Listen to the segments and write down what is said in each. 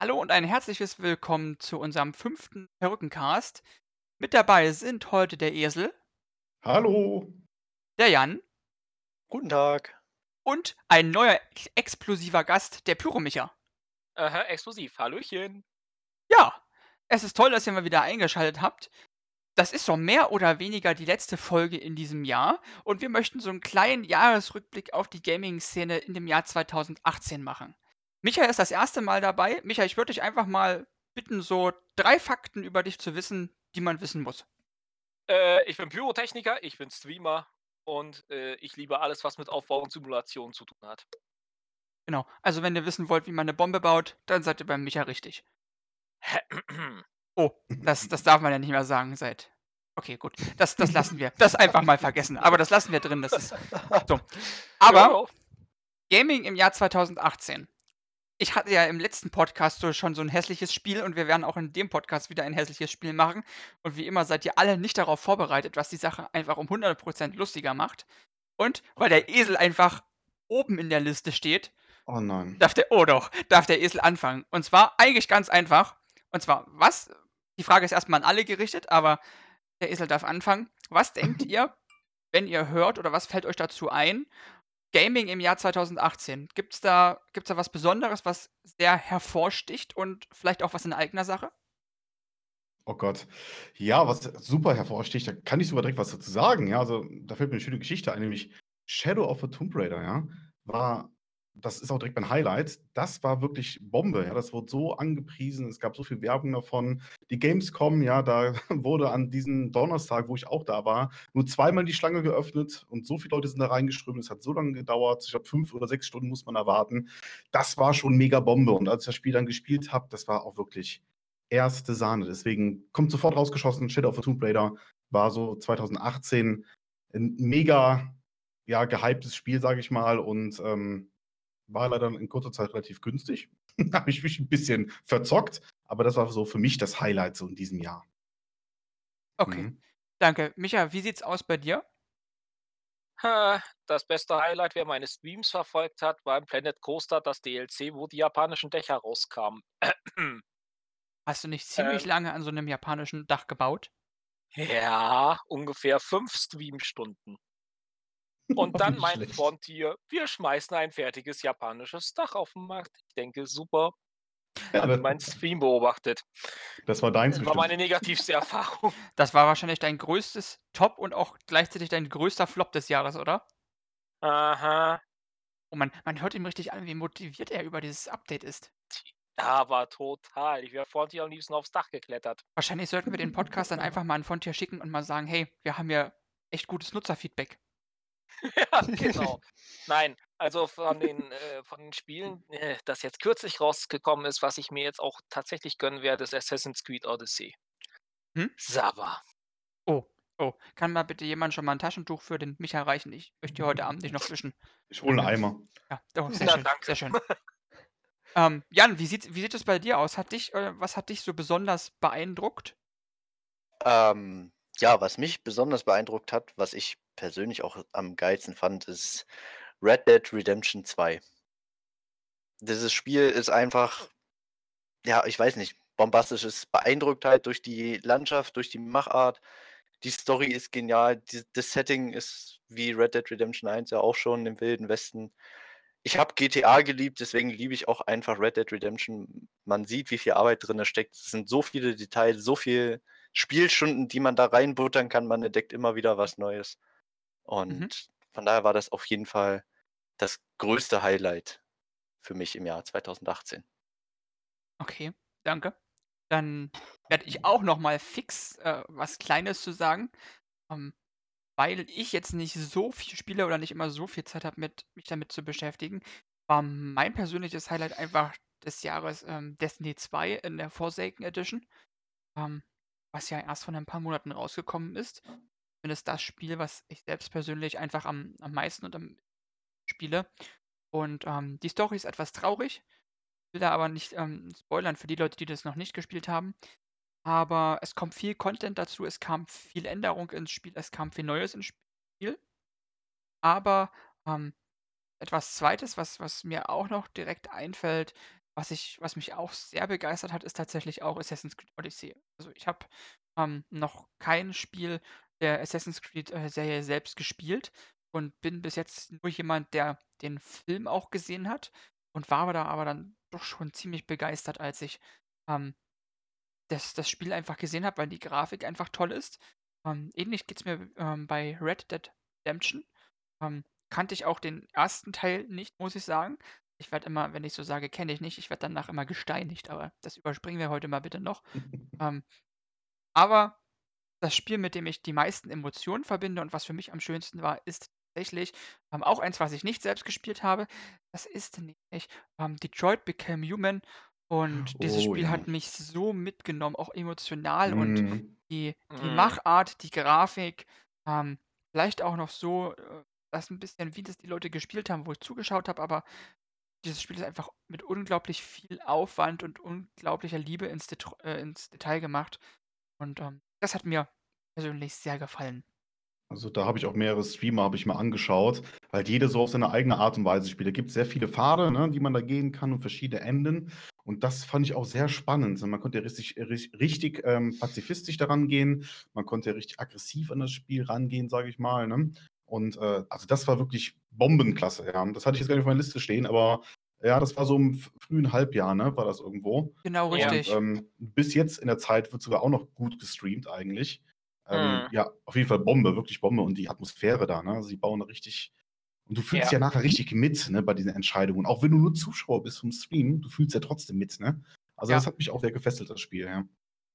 Hallo und ein herzliches Willkommen zu unserem fünften Perückencast. Mit dabei sind heute der Esel, Hallo. der Jan Guten Tag. und ein neuer ex explosiver Gast, der Pyromicher. Aha, explosiv. Hallöchen. Ja, es ist toll, dass ihr mal wieder eingeschaltet habt. Das ist so mehr oder weniger die letzte Folge in diesem Jahr und wir möchten so einen kleinen Jahresrückblick auf die Gaming-Szene in dem Jahr 2018 machen. Micha ist das erste Mal dabei. Micha, ich würde dich einfach mal bitten, so drei Fakten über dich zu wissen, die man wissen muss. Äh, ich bin Pyrotechniker, ich bin Streamer und äh, ich liebe alles, was mit Aufbau und Simulation zu tun hat. Genau. Also, wenn ihr wissen wollt, wie man eine Bombe baut, dann seid ihr beim Micha richtig. Oh, das, das darf man ja nicht mehr sagen seit. Okay, gut. Das, das lassen wir. Das einfach mal vergessen. Aber das lassen wir drin. Das ist so. Aber Gaming im Jahr 2018. Ich hatte ja im letzten Podcast schon so ein hässliches Spiel und wir werden auch in dem Podcast wieder ein hässliches Spiel machen. Und wie immer seid ihr alle nicht darauf vorbereitet, was die Sache einfach um 100% lustiger macht. Und weil der Esel einfach oben in der Liste steht, Oh nein. darf der, oh doch, darf der Esel anfangen. Und zwar eigentlich ganz einfach. Und zwar, was? Die Frage ist erstmal an alle gerichtet, aber der Esel darf anfangen. Was denkt ihr, wenn ihr hört oder was fällt euch dazu ein? Gaming im Jahr 2018. Gibt es da, gibt's da was Besonderes, was sehr hervorsticht und vielleicht auch was in eigener Sache? Oh Gott. Ja, was super hervorsticht, da kann ich sogar direkt was dazu sagen. Ja, also da fällt mir eine schöne Geschichte ein, nämlich Shadow of the Tomb Raider, ja, war, das ist auch direkt mein Highlight. Das war wirklich Bombe, ja. Das wurde so angepriesen, es gab so viel Werbung davon. Die Gamescom, ja, da wurde an diesem Donnerstag, wo ich auch da war, nur zweimal die Schlange geöffnet und so viele Leute sind da reingeströmt. Es hat so lange gedauert. Ich glaube, fünf oder sechs Stunden muss man erwarten. Das war schon mega Bombe. Und als ich das Spiel dann gespielt habe, das war auch wirklich erste Sahne. Deswegen kommt sofort rausgeschossen. Shadow of the Tomb Raider war so 2018 ein mega ja, gehyptes Spiel, sage ich mal. Und ähm, war leider in kurzer Zeit relativ günstig. da habe ich mich ein bisschen verzockt. Aber das war so für mich das Highlight so in diesem Jahr. Okay, Mhm. danke. Micha, wie sieht's aus bei dir? Das beste Highlight, wer meine Streams verfolgt hat, war im Planet Coaster das DLC, wo die japanischen Dächer rauskamen. Hast du nicht ziemlich Ähm. lange an so einem japanischen Dach gebaut? ja, ungefähr fünf Streamstunden. Und dann mein schlecht. Frontier, wir schmeißen ein fertiges japanisches Dach auf den Markt. Ich denke, super. Ja, Habe meinen Stream beobachtet. das war deins Das war meine negativste Erfahrung. Das war wahrscheinlich dein größtes Top und auch gleichzeitig dein größter Flop des Jahres, oder? Aha. Oh man, man hört ihm richtig an, wie motiviert er über dieses Update ist. Aber total. Ich wäre Frontier am liebsten aufs Dach geklettert. Wahrscheinlich sollten wir den Podcast dann einfach mal an Frontier schicken und mal sagen, hey, wir haben ja echt gutes Nutzerfeedback. ja, genau. Nein, also von den, äh, von den Spielen, äh, das jetzt kürzlich rausgekommen ist, was ich mir jetzt auch tatsächlich gönnen werde, ist Assassin's Creed Odyssey. Hm? Saba. Oh, oh, kann mal bitte jemand schon mal ein Taschentuch für den Micha reichen? Ich möchte hier heute Abend nicht noch wischen. Ich hole einen Eimer. Ja, oh, sehr Na, schön, danke. sehr schön. Ähm, Jan, wie sieht, wie sieht es bei dir aus? Hat dich, äh, was hat dich so besonders beeindruckt? Ähm, ja, was mich besonders beeindruckt hat, was ich persönlich auch am geilsten fand, ist Red Dead Redemption 2. Dieses Spiel ist einfach, ja, ich weiß nicht, bombastisch. Es beeindruckt halt durch die Landschaft, durch die Machart. Die Story ist genial. Die, das Setting ist wie Red Dead Redemption 1 ja auch schon im Wilden Westen. Ich habe GTA geliebt, deswegen liebe ich auch einfach Red Dead Redemption. Man sieht, wie viel Arbeit drin steckt. Es sind so viele Details, so viele Spielstunden, die man da reinbuttern kann. Man entdeckt immer wieder was Neues. Und von daher war das auf jeden Fall das größte Highlight für mich im Jahr 2018. Okay, danke. Dann werde ich auch noch mal fix äh, was Kleines zu sagen, ähm, weil ich jetzt nicht so viel spiele oder nicht immer so viel Zeit habe, mit, mich damit zu beschäftigen, war mein persönliches Highlight einfach des Jahres ähm, Destiny 2 in der Forsaken Edition, ähm, was ja erst vor ein paar Monaten rausgekommen ist. Zumindest das Spiel, was ich selbst persönlich einfach am, am meisten und am spiele. Und ähm, die Story ist etwas traurig. Ich will da aber nicht ähm, spoilern für die Leute, die das noch nicht gespielt haben. Aber es kommt viel Content dazu, es kam viel Änderung ins Spiel, es kam viel Neues ins Spiel. Aber ähm, etwas Zweites, was, was mir auch noch direkt einfällt, was ich was mich auch sehr begeistert hat, ist tatsächlich auch Assassin's Creed Odyssey. Also, ich habe, ähm, noch kein Spiel der Assassin's Creed, äh, Serie selbst gespielt und bin bis jetzt nur jemand, der den Film auch gesehen hat und war aber da aber dann doch schon ziemlich begeistert, als ich, ähm, das das Spiel einfach gesehen habe, weil die Grafik einfach toll ist. Ähm, ähnlich geht's mir, ähm, bei Red Dead Redemption. Ähm, kannte ich auch den ersten Teil nicht, muss ich sagen. Ich werde immer, wenn ich so sage: „Kenne ich nicht“, ich werde danach immer gesteinigt, aber das überspringen wir heute mal bitte noch. Ähm, aber das Spiel, mit dem ich die meisten Emotionen verbinde und was für mich am schönsten war, ist tatsächlich, ähm, auch eins, was ich nicht selbst gespielt habe. Das ist nämlich, ähm, Detroit Become Human und dieses Oh Spiel ja. hat mich so mitgenommen, auch emotional und Mhm. die die Mhm. Machart, die Grafik, ähm, vielleicht auch noch so, äh, das 'n bisschen, wie das die Leute gespielt haben, wo ich zugeschaut habe, aber dieses Spiel ist einfach mit unglaublich viel Aufwand und unglaublicher Liebe ins Det äh, ins Detail gemacht und, ähm, das hat mir persönlich sehr gefallen. Also, da habe ich auch mehrere Streamer habe ich mir angeschaut, weil jeder so auf seine eigene Art und Weise spielt. Da gibt's sehr viele Pfade, ne, die man da gehen kann und verschiedene Enden. Und das fand ich auch sehr spannend. Man konnte ja richtig rich richtig, ähm, pazifistisch daran gehen. Man konnte ja richtig aggressiv an das Spiel rangehen, sage ich mal, ne? Und, äh, also, das war wirklich Bombenklasse, ja. Das hatte ich jetzt gar nicht auf meiner Liste stehen, aber ja, das war so im frühen Halbjahr, ne, war das irgendwo. Genau, Ja. Und, richtig. ähm, bis jetzt in der Zeit wird sogar auch noch gut gestreamt eigentlich. Ähm, Mhm. ja, auf jeden Fall Bombe, wirklich Bombe und die Atmosphäre da, ne? Sie bauen da richtig und du fühlst Ja. ja nachher richtig mit, ne, bei diesen Entscheidungen. Auch wenn du nur Zuschauer bist vom Stream, du fühlst ja trotzdem mit, ne? Also, Ja. das hat mich auch sehr gefesselt, das Spiel, ja.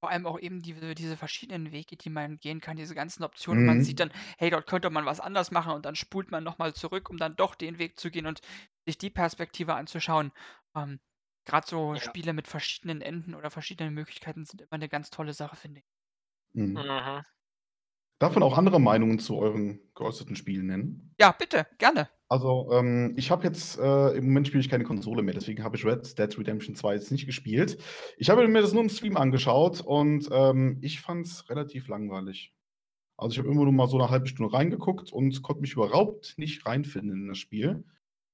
Vor allem auch eben diese diese verschiedenen Wege, die man gehen kann, diese ganzen Optionen. Und man sieht Mhm. dann: „Hey, dort könnte man was anders machen“, und dann spult man noch mal zurück, um dann doch den Weg zu gehen und sich die Perspektive anzuschauen. Ähm, grad so Ja. Spiele mit verschiedenen Enden oder verschiedenen Möglichkeiten sind immer 'ne ganz tolle Sache, finde ich. Mhm. Mhm. Darf man auch andere Meinungen zu euren geäußerten Spielen nennen? Ja, bitte, gerne. Also, ähm, ich habe jetzt äh, im Moment spiele ich keine Konsole mehr, deswegen habe ich Red Dead Redemption 2 jetzt nicht gespielt. Ich habe mir das nur im Stream angeschaut und, ähm, ich fand's relativ langweilig. Also, ich habe immer nur mal so 'ne 1/2 Stunde reingeguckt und konnte mich überhaupt nicht reinfinden in das Spiel.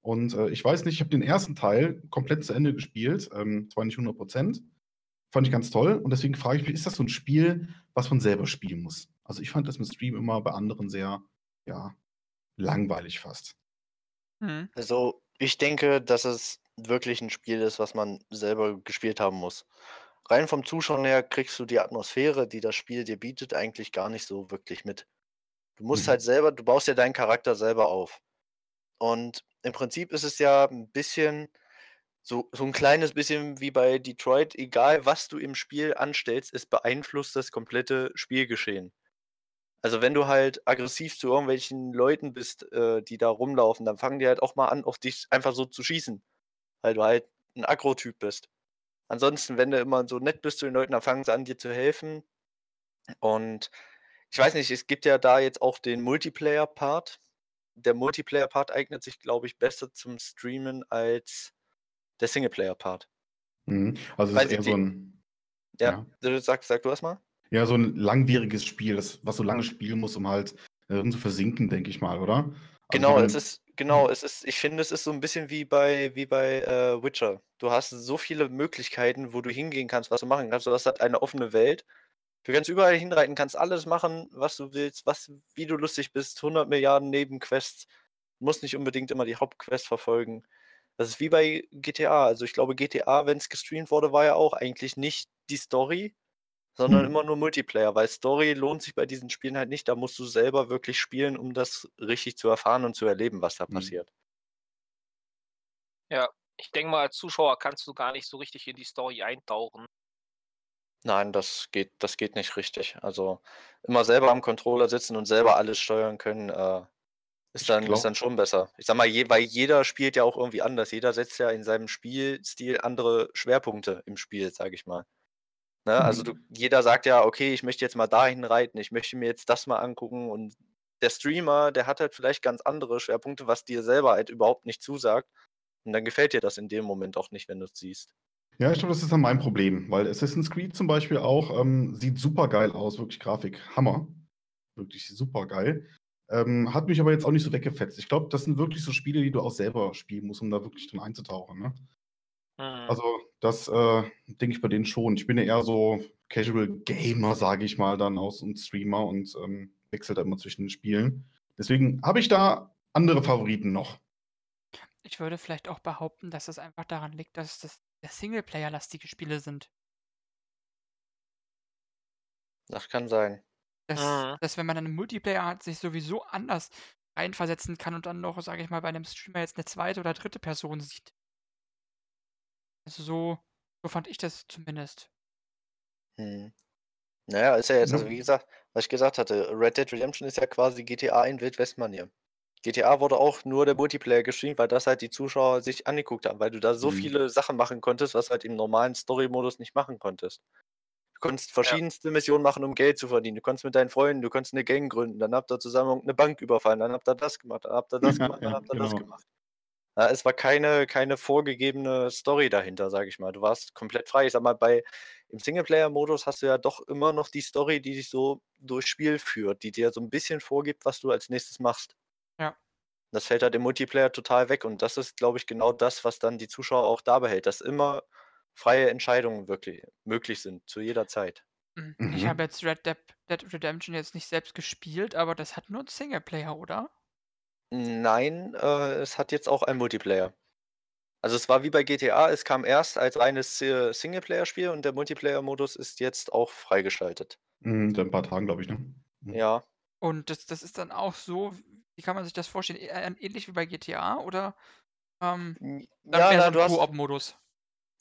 Und, äh, ich weiß nicht, ich habe den ersten Teil komplett zu Ende gespielt, ähm, zwar nicht 100% Fand ich ganz toll und deswegen frage ich mich, ist das so 'n Spiel, was man selber spielen muss? Also, ich fand das im Stream immer bei anderen sehr, ja, langweilig fast. Mhm. Also, ich denke, dass es wirklich 'n Spiel ist, was man selber gespielt haben muss. Rein vom Zuschauen her kriegst du die Atmosphäre, die das Spiel dir bietet, eigentlich gar nicht so wirklich mit. Du musst halt Mhm. selber du baust ja deinen Charakter selber auf. Und im Prinzip ist es ja 'n bisschen so so 'n kleines bisschen wie bei Detroit, egal was du im Spiel anstellst, es beeinflusst das komplette Spielgeschehen. Also, wenn du halt aggressiv zu irgendwelchen Leuten bist, äh, die da rumlaufen, dann fangen die halt auch mal an, auf dich einfach so zu schießen, weil du halt 'n Aggro-Typ bist. Ansonsten, wenn du immer so nett bist zu den Leuten, dann fangen sie an, dir zu helfen. Und ich weiß nicht, es gibt ja da jetzt auch den Multiplayer-Part. Der Multiplayer-Part eignet sich, glaube ich, besser zum Streamen als der Singleplayer-Part. Mhm. Also, es ist eher so wie 'n Ja, ja. du sag sag du erst mal. Ja, so 'n langwieriges Spiel, das was so lange spielen muss, um halt darin zu versinken, denke ich mal, oder? Also, Genau, es ist genau, es ist ich finde, es ist so 'n bisschen wie bei wie bei, äh, Witcher. Du hast so viele Möglichkeiten, wo du hingehen kannst, was du machen kannst. Du hast halt eine offene Welt. Du kannst überall hinreiten, kannst alles machen, was du willst, was wie du lustig bist, 100.000.000.000 Nebenquests. Musst nicht unbedingt immer die Hauptquest verfolgen. Das ist wie bei GTA. Also, ich glaube, GTA, wenn's gestreamt wurde, war ja auch eigentlich nicht die Story, sondern Mhm. immer nur Multiplayer, weil Story lohnt sich bei diesen Spielen halt nicht. Da musst du selber wirklich spielen, um das richtig zu erfahren und zu erleben, was da Mhm. passiert. Ja, ich denke mal, als Zuschauer kannst du gar nicht so richtig in die Story eintauchen. Nein, das geht das geht nicht richtig. Also, immer selber am Controller sitzen und selber alles steuern können, äh, ist Ich dann ist glaube dann schon besser. Ich sage mal, je weil jeder spielt ja auch irgendwie anders. Jeder setzt ja in seinem Spielstil andere Schwerpunkte im Spiel, sage ich mal. Ne, also du Mhm. jeder sagt ja: „Okay, ich möchte jetzt mal dahin reiten, ich möchte mir jetzt das mal angucken.“ Und der Streamer, der hat halt vielleicht ganz andere Schwerpunkte, was dir selber halt überhaupt nicht zusagt. Und dann gefällt dir das in dem Moment auch nicht, wenn du's siehst. Ja, ich glaube, das ist dann mein Problem, weil Assassin's Creed zum Beispiel auch, ähm, sieht supergeil aus, wirklich Grafik Hammer. Wirklich supergeil. Ähm, hat mich aber jetzt auch nicht so weggefetzt. Ich glaube, das sind wirklich so Spiele, die du auch selber spielen musst, um da wirklich drin einzutauchen, ne? Mhm. Also, Das äh, denke ich bei denen schon. Ich bin ja eher so Casual Gamer, sage ich mal, dann aus und Streamer und ähm, wechselt da immer zwischen den Spielen. Deswegen habe ich da andere Favoriten noch. Ich würde vielleicht auch behaupten, dass es einfach daran liegt, dass das sehr Singleplayer-lastige Spiele sind. Das kann sein. Dass, Mhm. dass wenn man einen Multiplayer hat, sich sowieso anders reinversetzen kann und dann noch, sage ich mal, bei einem Streamer jetzt eine zweite oder dritte Person sieht. Also so, so fand ich das zumindest. Mhm. Naja, ist ja jetzt, also wie gesagt, was ich gesagt hatte, Red Dead Redemption ist ja quasi GTA in Wildwest-Manier. GTA wurde auch nur der Multiplayer gestreamt, weil das halt die Zuschauer sich angeguckt haben, weil du da so Mhm. viele Sachen machen konntest, was halt im normalen Story-Modus nicht machen konntest. Du konntest verschiedenste Missionen machen, um Geld zu verdienen. Du konntest mit deinen Freunden, du konntest eine Gang gründen, dann habt ihr zusammen eine Bank überfallen, dann habt ihr das gemacht, dann habt ihr das Ja, gemacht, dann ja, habt ihr das genau. gemacht. Ja, es war keine, keine vorgegebene Story dahinter, sage ich mal. Du warst komplett frei. Ich sag mal, bei, im Singleplayer-Modus hast du ja doch immer noch die Story, die dich so durchs Spiel führt, die dir so ein bisschen vorgibt, was du als nächstes machst. Das fällt halt im Multiplayer total weg und das ist, glaube ich, genau das, was dann die Zuschauer auch da behält, dass immer freie Entscheidungen wirklich möglich sind, zu jeder Zeit. Mhm. Ich Mhm. habe jetzt Red Dead, Dead Redemption jetzt nicht selbst gespielt, aber das hat nur einen Singleplayer, oder? Nein, äh, es hat jetzt auch einen Multiplayer. Also es war wie bei GTA, es kam erst als reines äh, Singleplayer-Spiel und der Multiplayer-Modus ist jetzt auch freigeschaltet. Mhm, seit ein paar Tagen, glaube ich, ne? Mhm. Ja. Und das, das ist dann auch so, wie kann man sich das vorstellen? Ä- Ähnlich wie bei GTA oder ähm, dann Ja, so na, ein du hast, Koop-Modus?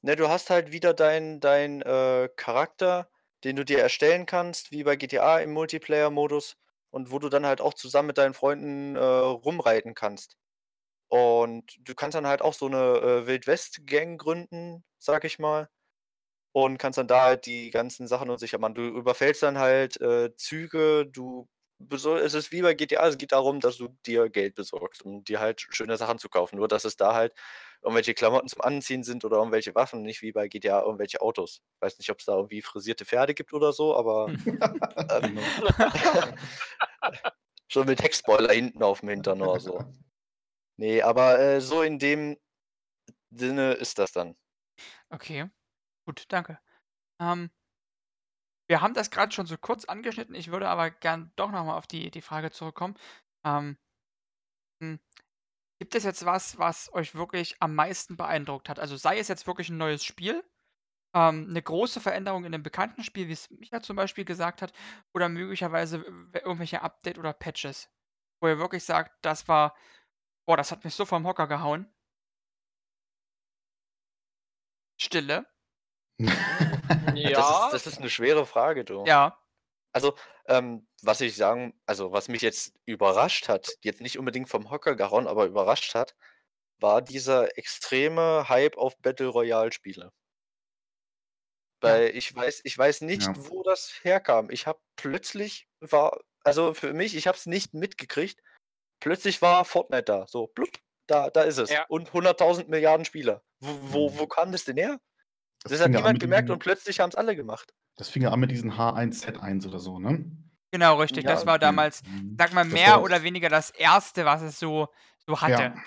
ne, du hast halt wieder deinen dein, äh, Charakter, den du dir erstellen kannst, wie bei GTA im Multiplayer-Modus und wo du dann halt auch zusammen mit deinen Freunden äh, rumreiten kannst. Und du kannst dann halt auch so eine äh, Wild-West-Gang gründen, sag ich mal. Und kannst dann da halt die ganzen Sachen und sicher machen. Du überfällst dann halt äh, Züge, du es ist wie bei GTA, es geht darum, dass du dir Geld besorgst, um dir halt schöne Sachen zu kaufen. Nur, dass es da halt irgendwelche Klamotten zum Anziehen sind oder irgendwelche Waffen, nicht wie bei GTA irgendwelche Autos. Weiß nicht, ob es da irgendwie frisierte Pferde gibt oder so, aber ähm, Genau. schon mit Heckspoiler hinten auf dem Hintern oder so. Ne, aber äh, so in dem Sinne ist das dann. Okay, gut, danke. Ähm, wir haben das gerade schon so kurz angeschnitten. Ich würde aber gern doch noch mal auf die, die Frage zurückkommen. Ähm, hm, gibt es jetzt was, was euch wirklich am meisten beeindruckt hat? Also sei es jetzt wirklich ein neues Spiel, ähm, eine große Veränderung in einem bekannten Spiel, wie es Micha zum Beispiel gesagt hat, oder möglicherweise irgendwelche Update oder Patches, wo ihr wirklich sagt, das war, boah, das hat mich so vom Hocker gehauen. Stille. Das Ja, ist das ist 'ne schwere Frage, du. Ja. Also, ähm, was ich sagen also, was mich jetzt überrascht hat, jetzt nicht unbedingt vom Hocker gehauen, aber überrascht hat, war dieser extreme Hype auf Battle Royale Spiele. Ja. Weil ich weiß ich weiß nicht, Ja. wo das herkam. Ich habe plötzlich war also, für mich, ich habe es nicht mitgekriegt. Plötzlich war Fortnite da, so blub, da da ist es Ja. und 100.000 Milliarden Spieler. Wo wo Mhm. wo kam das denn her? Das Das hat ja an niemand mit gemerkt und plötzlich haben's alle gemacht. das fing ja an mit diesen H1Z1 oder so, ne? Genau, richtig. Das Ja. war Mhm. damals, Mhm. sag mal, Das mehr war oder weniger das Erste, was es so so Ja. hatte.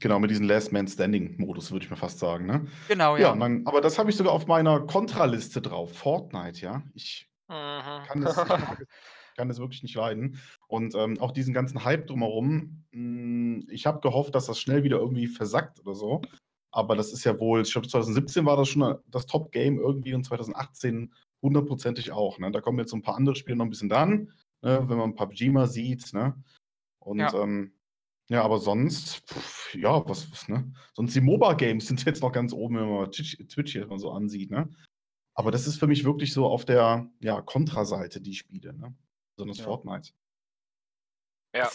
Genau, mit diesem Last Man Standing Modus, würde ich mal fast sagen, ne? Genau, Ja, ja. dann aber das habe ich sogar auf meiner Kontraliste drauf, Fortnite, ja. Ich Mhm. kann es ich es kann es wirklich nicht leiden. Und, ähm, auch diesen ganzen Hype drumherum, hm, ich habe gehofft, dass das schnell wieder irgendwie versackt oder so. Aber das ist ja wohl ich glaube 2017 war das schon das Top-Game irgendwie und 2018 hundertprozentig auch, ne? Da kommen jetzt so 'n paar andere Spiele noch 'n bisschen dran, ne, wenn man PUBG mal sieht, ne? Und, Ja. ähm, ja, aber sonst, pf, ja, was was, ne? Sonst die MOBA-Games sind jetzt noch ganz oben, wenn man Twitch hier mal so ansieht, ne? Aber das ist für mich wirklich so auf der, ja, Kontraseite, die Spiele, ne? Besonders Ja. Fortnite. Ja.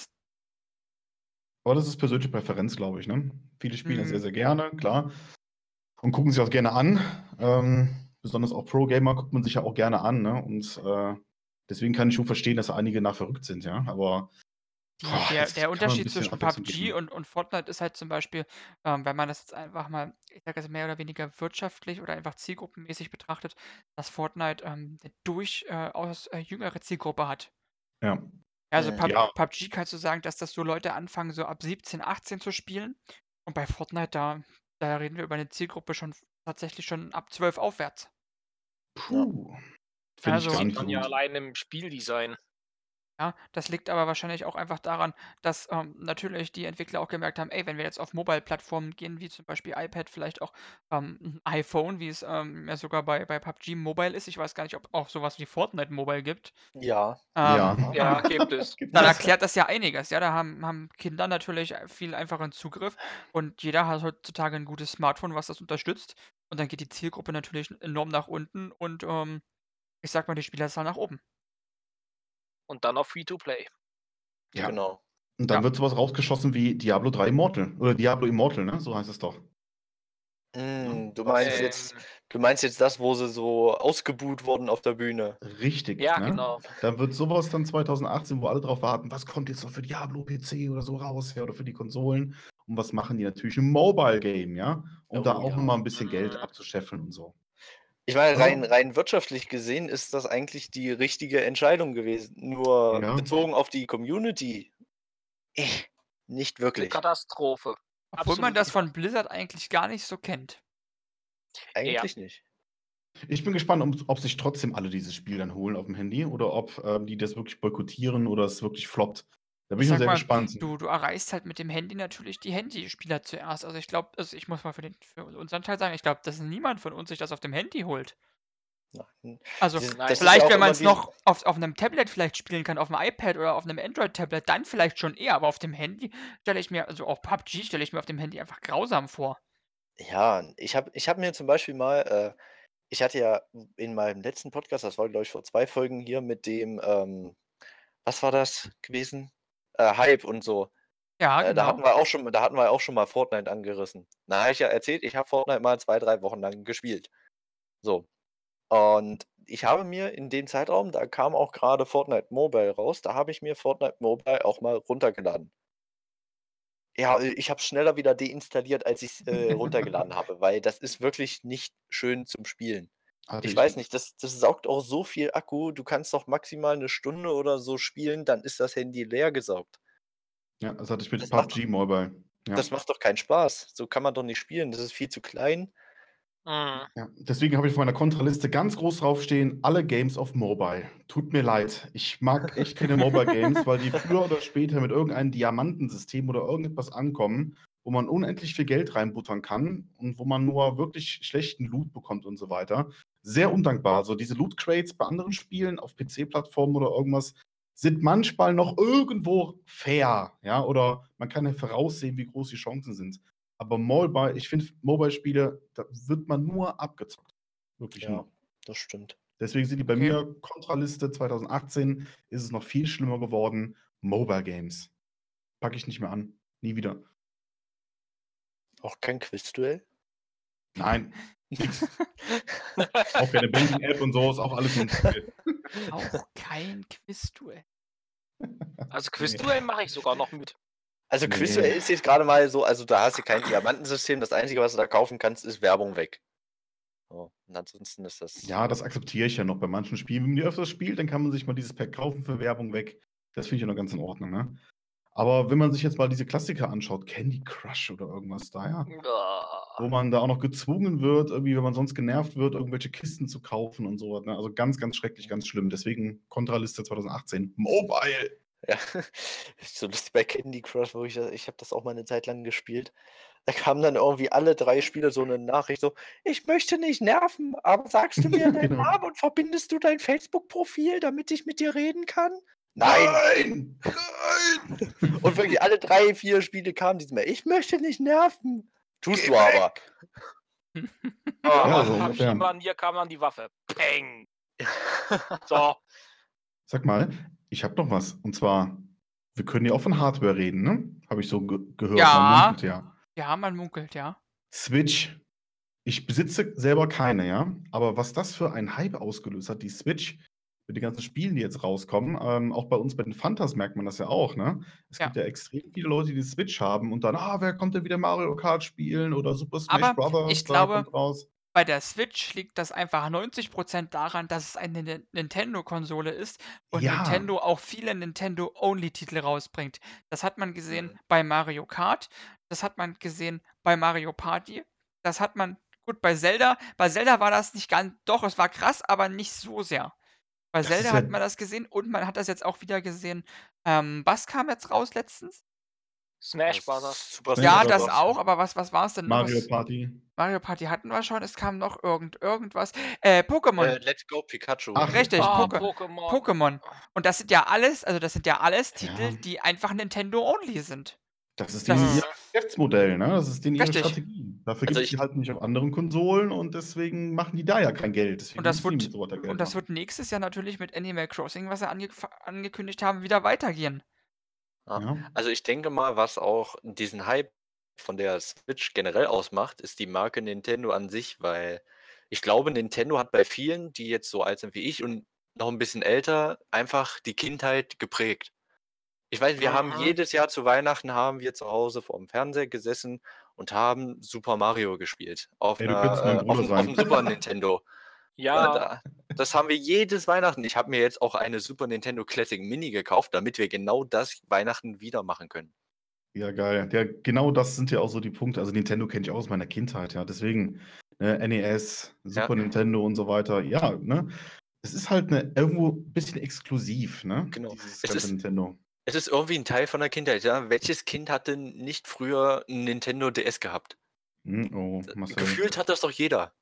Aber das ist persönliche Präferenz, glaube ich, ne? Viele spielen das sehr, Mhm. sehr gerne, klar. Und gucken sich auch gerne an. Ähm, besonders auch Pro-Gamer guckt man sich ja auch gerne an, ne? Und, äh, deswegen kann ich schon verstehen, dass einige danach verrückt sind, ja. Aber, Die boah, der der Unterschied zwischen PUBG und und Fortnite ist halt zum Beispiel, ähm, wenn man das jetzt einfach mal, ich sage jetzt mehr oder weniger wirtschaftlich oder einfach zielgruppenmäßig betrachtet, dass Fortnite, ähm, 'ne durchaus, äh, jüngere Zielgruppe hat. Ja. Also, Mhm. Pub Ja. PUBG kannst du sagen, dass das so Leute anfangen, so ab 17, 18 zu spielen. Und bei Fortnite, da da reden wir über 'ne Zielgruppe schon tatsächlich schon ab 12 aufwärts. Puh. Finde ich Also gar Sieht nicht so man ja gut. allein im Spieldesign. Ja, das liegt aber wahrscheinlich auch einfach daran, dass, ähm, natürlich die Entwickler auch gemerkt haben: „Ey, wenn wir jetzt auf Mobile-Plattformen gehen, wie zum Beispiel iPad, vielleicht auch, ähm, 'n iPhone“, wie es, ähm, ja sogar bei bei PUBG Mobile ist. Ich weiß gar nicht, ob auch so was wie Fortnite Mobile gibt. Ja. Ja. Ähm, Ja, ähm, gibt es. Gibt dann es. erklärt das ja einiges. Ja, da haben haben Kinder natürlich, viel einfacheren Zugriff und jeder hat heutzutage 'n gutes Smartphone, was das unterstützt. Und dann geht die Zielgruppe natürlich enorm nach unten und, ähm, ich sage mal, die Spielerzahl nach oben. Und dann noch Free-to-Play. Ja. Genau. Und dann Ja. wird so was rausgeschossen wie Diablo 3 Immortal oder Diablo Immortal, ne? So heißt es doch. Hm, du meinst äh jetzt Ähm. du meinst jetzt das, wo sie so ausgebuht wurden auf der Bühne? Richtig, Ja, ne? genau. Dann wird so was dann 2018, wo alle drauf warten: „Was kommt jetzt noch für Diablo PC oder so raus, ja, oder für die Konsolen?“ Und was machen die? Natürlich 'n Mobile Game, ja, um da Oh auch ja. noch mal 'n bisschen Geld Mhm. abzuscheffeln und so. Ich meine, rein Ja. rein wirtschaftlich gesehen ist das eigentlich die richtige Entscheidung gewesen. Nur Ja. bezogen auf die Community, äh, nicht 'Ne wirklich. Katastrophe. Obwohl man Absolute das von. Blizzard eigentlich gar nicht so kennt. Ja. Eigentlich nicht. Ich bin gespannt, ob ob sich trotzdem alle dieses Spiel dann holen aufm Handy oder ob, ähm, die das wirklich boykottieren oder es wirklich floppt. Da bin Ich ich mal sehr mal, gespannt. du du erreichst halt mit dem Handy natürlich die Handyspieler zuerst. Also, ich glaube also, ich muss mal für den für unseren Teil sagen, ich glaube, dass niemand von uns sich das auf dem Handy holt. Nein. Also, das ja vielleicht, wenn man's diese noch auf auf 'nem Tablet vielleicht spielen kann, aufm iPad oder auf 'nem Android-Tablet, dann vielleicht schon eher, aber auf dem Handy stelle ich mir also, auch PUBG stelle ich mir auf dem Handy einfach grausam vor. Ja, ich habe ich habe mir zum Beispiel mal äh, ich hatte ja in meinem letzten Podcast, das war, glaube ich, vor 2 Folgen hier mit dem, ähm was war das gewesen? Äh, Hype und so. Ja, Äh, da hatten genau. wir auch schon da hatten wir auch schon mal Fortnite angerissen. Da habe ich ja erzählt, ich habe Fortnite mal 2, 3 Wochen lang gespielt. So. Und ich habe mir in dem Zeitraum da kam auch grade Fortnite Mobile raus, da habe ich mir Fortnite Mobile auch mal runtergeladen. Ja, äh, ich habe es schneller wieder deinstalliert, als ich's, äh, runtergeladen habe, weil das ist wirklich nicht schön zum Spielen. Hatte Ich ich weiß nicht, das das saugt auch so viel Akku. Du kannst doch maximal 'ne Stunde oder so spielen, dann ist das Handy leergesaugt. Ja, das hatte ich mit Das macht doch PUBG Mobile, ja. das macht doch keinen Spaß. So kann man doch nicht spielen. Das ist viel zu klein. Mhm. Ja, deswegen habe ich auf meiner Kontraliste ganz groß draufstehen: „Alle Games auf Mobile.“ Tut mir leid. Ich mag echt keine Mobile Games, weil die früher oder später mit irgendeinem Diamantensystem oder irgendetwas ankommen, wo man unendlich viel Geld reinbuttern kann und wo man nur wirklich schlechten Loot bekommt und so weiter. Sehr undankbar. So diese Loot Crates bei anderen Spielen auf PC-Plattformen oder irgendwas sind manchmal noch irgendwo fair, ja, oder man kann ja voraussehen, wie groß die Chancen sind. Aber Mobile ich finde Mobile-Spiele, da wird man nur abgezockt. Wirklich Ja, nur. das stimmt. Deswegen sind die bei Okay. mir Kontraliste. 2018 ist es noch viel schlimmer geworden. Mobile Games. Packe ich nicht mehr an. Nie wieder. Auch kein Quizduell? Nein. Auch keine Banking-App und so, ist auch alles nur 'n Spiel. Auch kein Quizduell. Also. Quizduell mache ich sogar noch mit. Also. Quizduell ist jetzt grade mal so also, da hast du kein Diamantensystem. Das Einzige, was du da kaufen kannst, ist Werbung weg. So, und ansonsten ist das Ja, das akzeptiere ich ja noch bei manchen Spielen. Wenn man die öfters spielt, dann kann man sich mal dieses Pack kaufen für Werbung weg. Das finde ich ja noch ganz in Ordnung, ne? Aber wenn man sich jetzt mal diese Klassiker anschaut, Candy Crush oder irgendwas da, ja, wo Ah. man da auch noch gezwungen wird, irgendwie, wenn man sonst genervt wird, irgendwelche Kisten zu kaufen und so was, ne? Also, ganz, ganz schrecklich, ganz schlimm. Deswegen Kontraliste 2018. Mobile. Ja, so lustig bei Candy Crush, wo ich ich habe das auch mal 'ne Zeit lang gespielt. Da kamen dann irgendwie alle 3 Spiele so 'ne Nachricht so: „Ich möchte nicht nerven, aber sagst du mir deinen Genau. Namen und verbindest du dein Facebook-Profil, damit ich mit dir reden kann?“ Nein! Nein! Nein! Und wirklich alle 3, 4 Spiele kamen diese Mail: „Ich möchte nicht nerven.“ Tust Geh du aber. Ah, Ja, so. Mann, hier kam dann die Waffe. Peng. So. Sag mal, ich habe noch was. Und zwar, wir können ja auch von Hardware reden, ne? Habe ich so ge gehört. Man Ja. munkelt ja. Ja, man munkelt, ja. Switch. Ich besitze selber keine, ja. Aber was das für ein Hype ausgelöst hat, die Switch, mit den ganzen Spielen, die jetzt rauskommen, ähm, auch bei uns bei den Fantas merkt man das ja auch, ne? Es Ja. gibt ja extrem viele Leute, die die Switch haben und dann: „Ah, wer kommt denn wieder Mario Kart spielen oder Super Smash Aber Brothers, ich glaube, kommt raus.“ bei der Switch liegt das einfach 90% daran, dass es eine Nin Nintendo-Konsole ist und Ja. Nintendo auch viele Nintendo-Only-Titel rausbringt. Das hat man gesehen Mhm. bei Mario Kart, das hat man gesehen bei Mario Party, das hat man Gut, bei Zelda bei Zelda war das nicht ganz doch, es war krass, aber nicht so sehr. Bei Das ist Zelda ja hat man das gesehen und man hat das jetzt auch wieder gesehen. Ähm, was kam jetzt raus letztens? Smash Das Brothers. Super Smash Ja, Smash das Bros. auch, aber was was war's denn noch? Mario Was Party. Mario Party hatten wir schon, es kam noch irgend irgendwas. Äh, Äh, Pokémon. Let's Go Pikachu. Ach, Richtig, Ah, Poké Pokémon. Pokémon. Und das sind ja alles also, das sind ja alles Titel, Ja. die einfach Nintendo only sind. Das ist Das denen ist ihr Geschäftsmodell, ne? Das ist denen ihre Richtig. Strategie. Dafür Also gibt's die ich halt nicht auf anderen Konsolen und deswegen machen die da ja kein Geld. Deswegen Und das die wird so Geld und das machen. wird nächstes Jahr natürlich mit Animal Crossing, was sie ange angekündigt haben, wieder weitergehen. Ja. Ja. Also ich denke mal, was auch diesen Hype von der Switch generell ausmacht, ist die Marke Nintendo an sich, weil ich glaube, Nintendo hat bei vielen, die jetzt so alt sind wie ich und noch ein bisschen älter, einfach die Kindheit geprägt. Ich weiß, wir haben jedes Jahr zu Weihnachten haben wir zu Hause vorm Fernseher gesessen und haben Super Mario gespielt auf Ey, du 'ner, könntest mein äh, Bruder auf'm auf'm sein. Super Nintendo. Äh, Ja. da das haben wir jedes Weihnachten. Ich habe mir jetzt auch eine Super Nintendo Classic Mini gekauft, damit wir genau das Weihnachten wieder machen können. Ja, geil. Ja, genau das sind ja auch so die Punkte. Also Nintendo kenne ich auch aus meiner Kindheit, ja. Deswegen, ne, NES, Ja. Super Nintendo und so weiter. Ja, ne? Es ist halt 'ne irgendwo 'n bisschen exklusiv, ne? Genau. Dieses Es ist Nintendo. Es ist irgendwie 'n Teil von der Kindheit, ja. Welches Kind hat denn nicht früher 'n Nintendo DS gehabt? Hm, oh, Äh, gefühlt hat das doch jeder.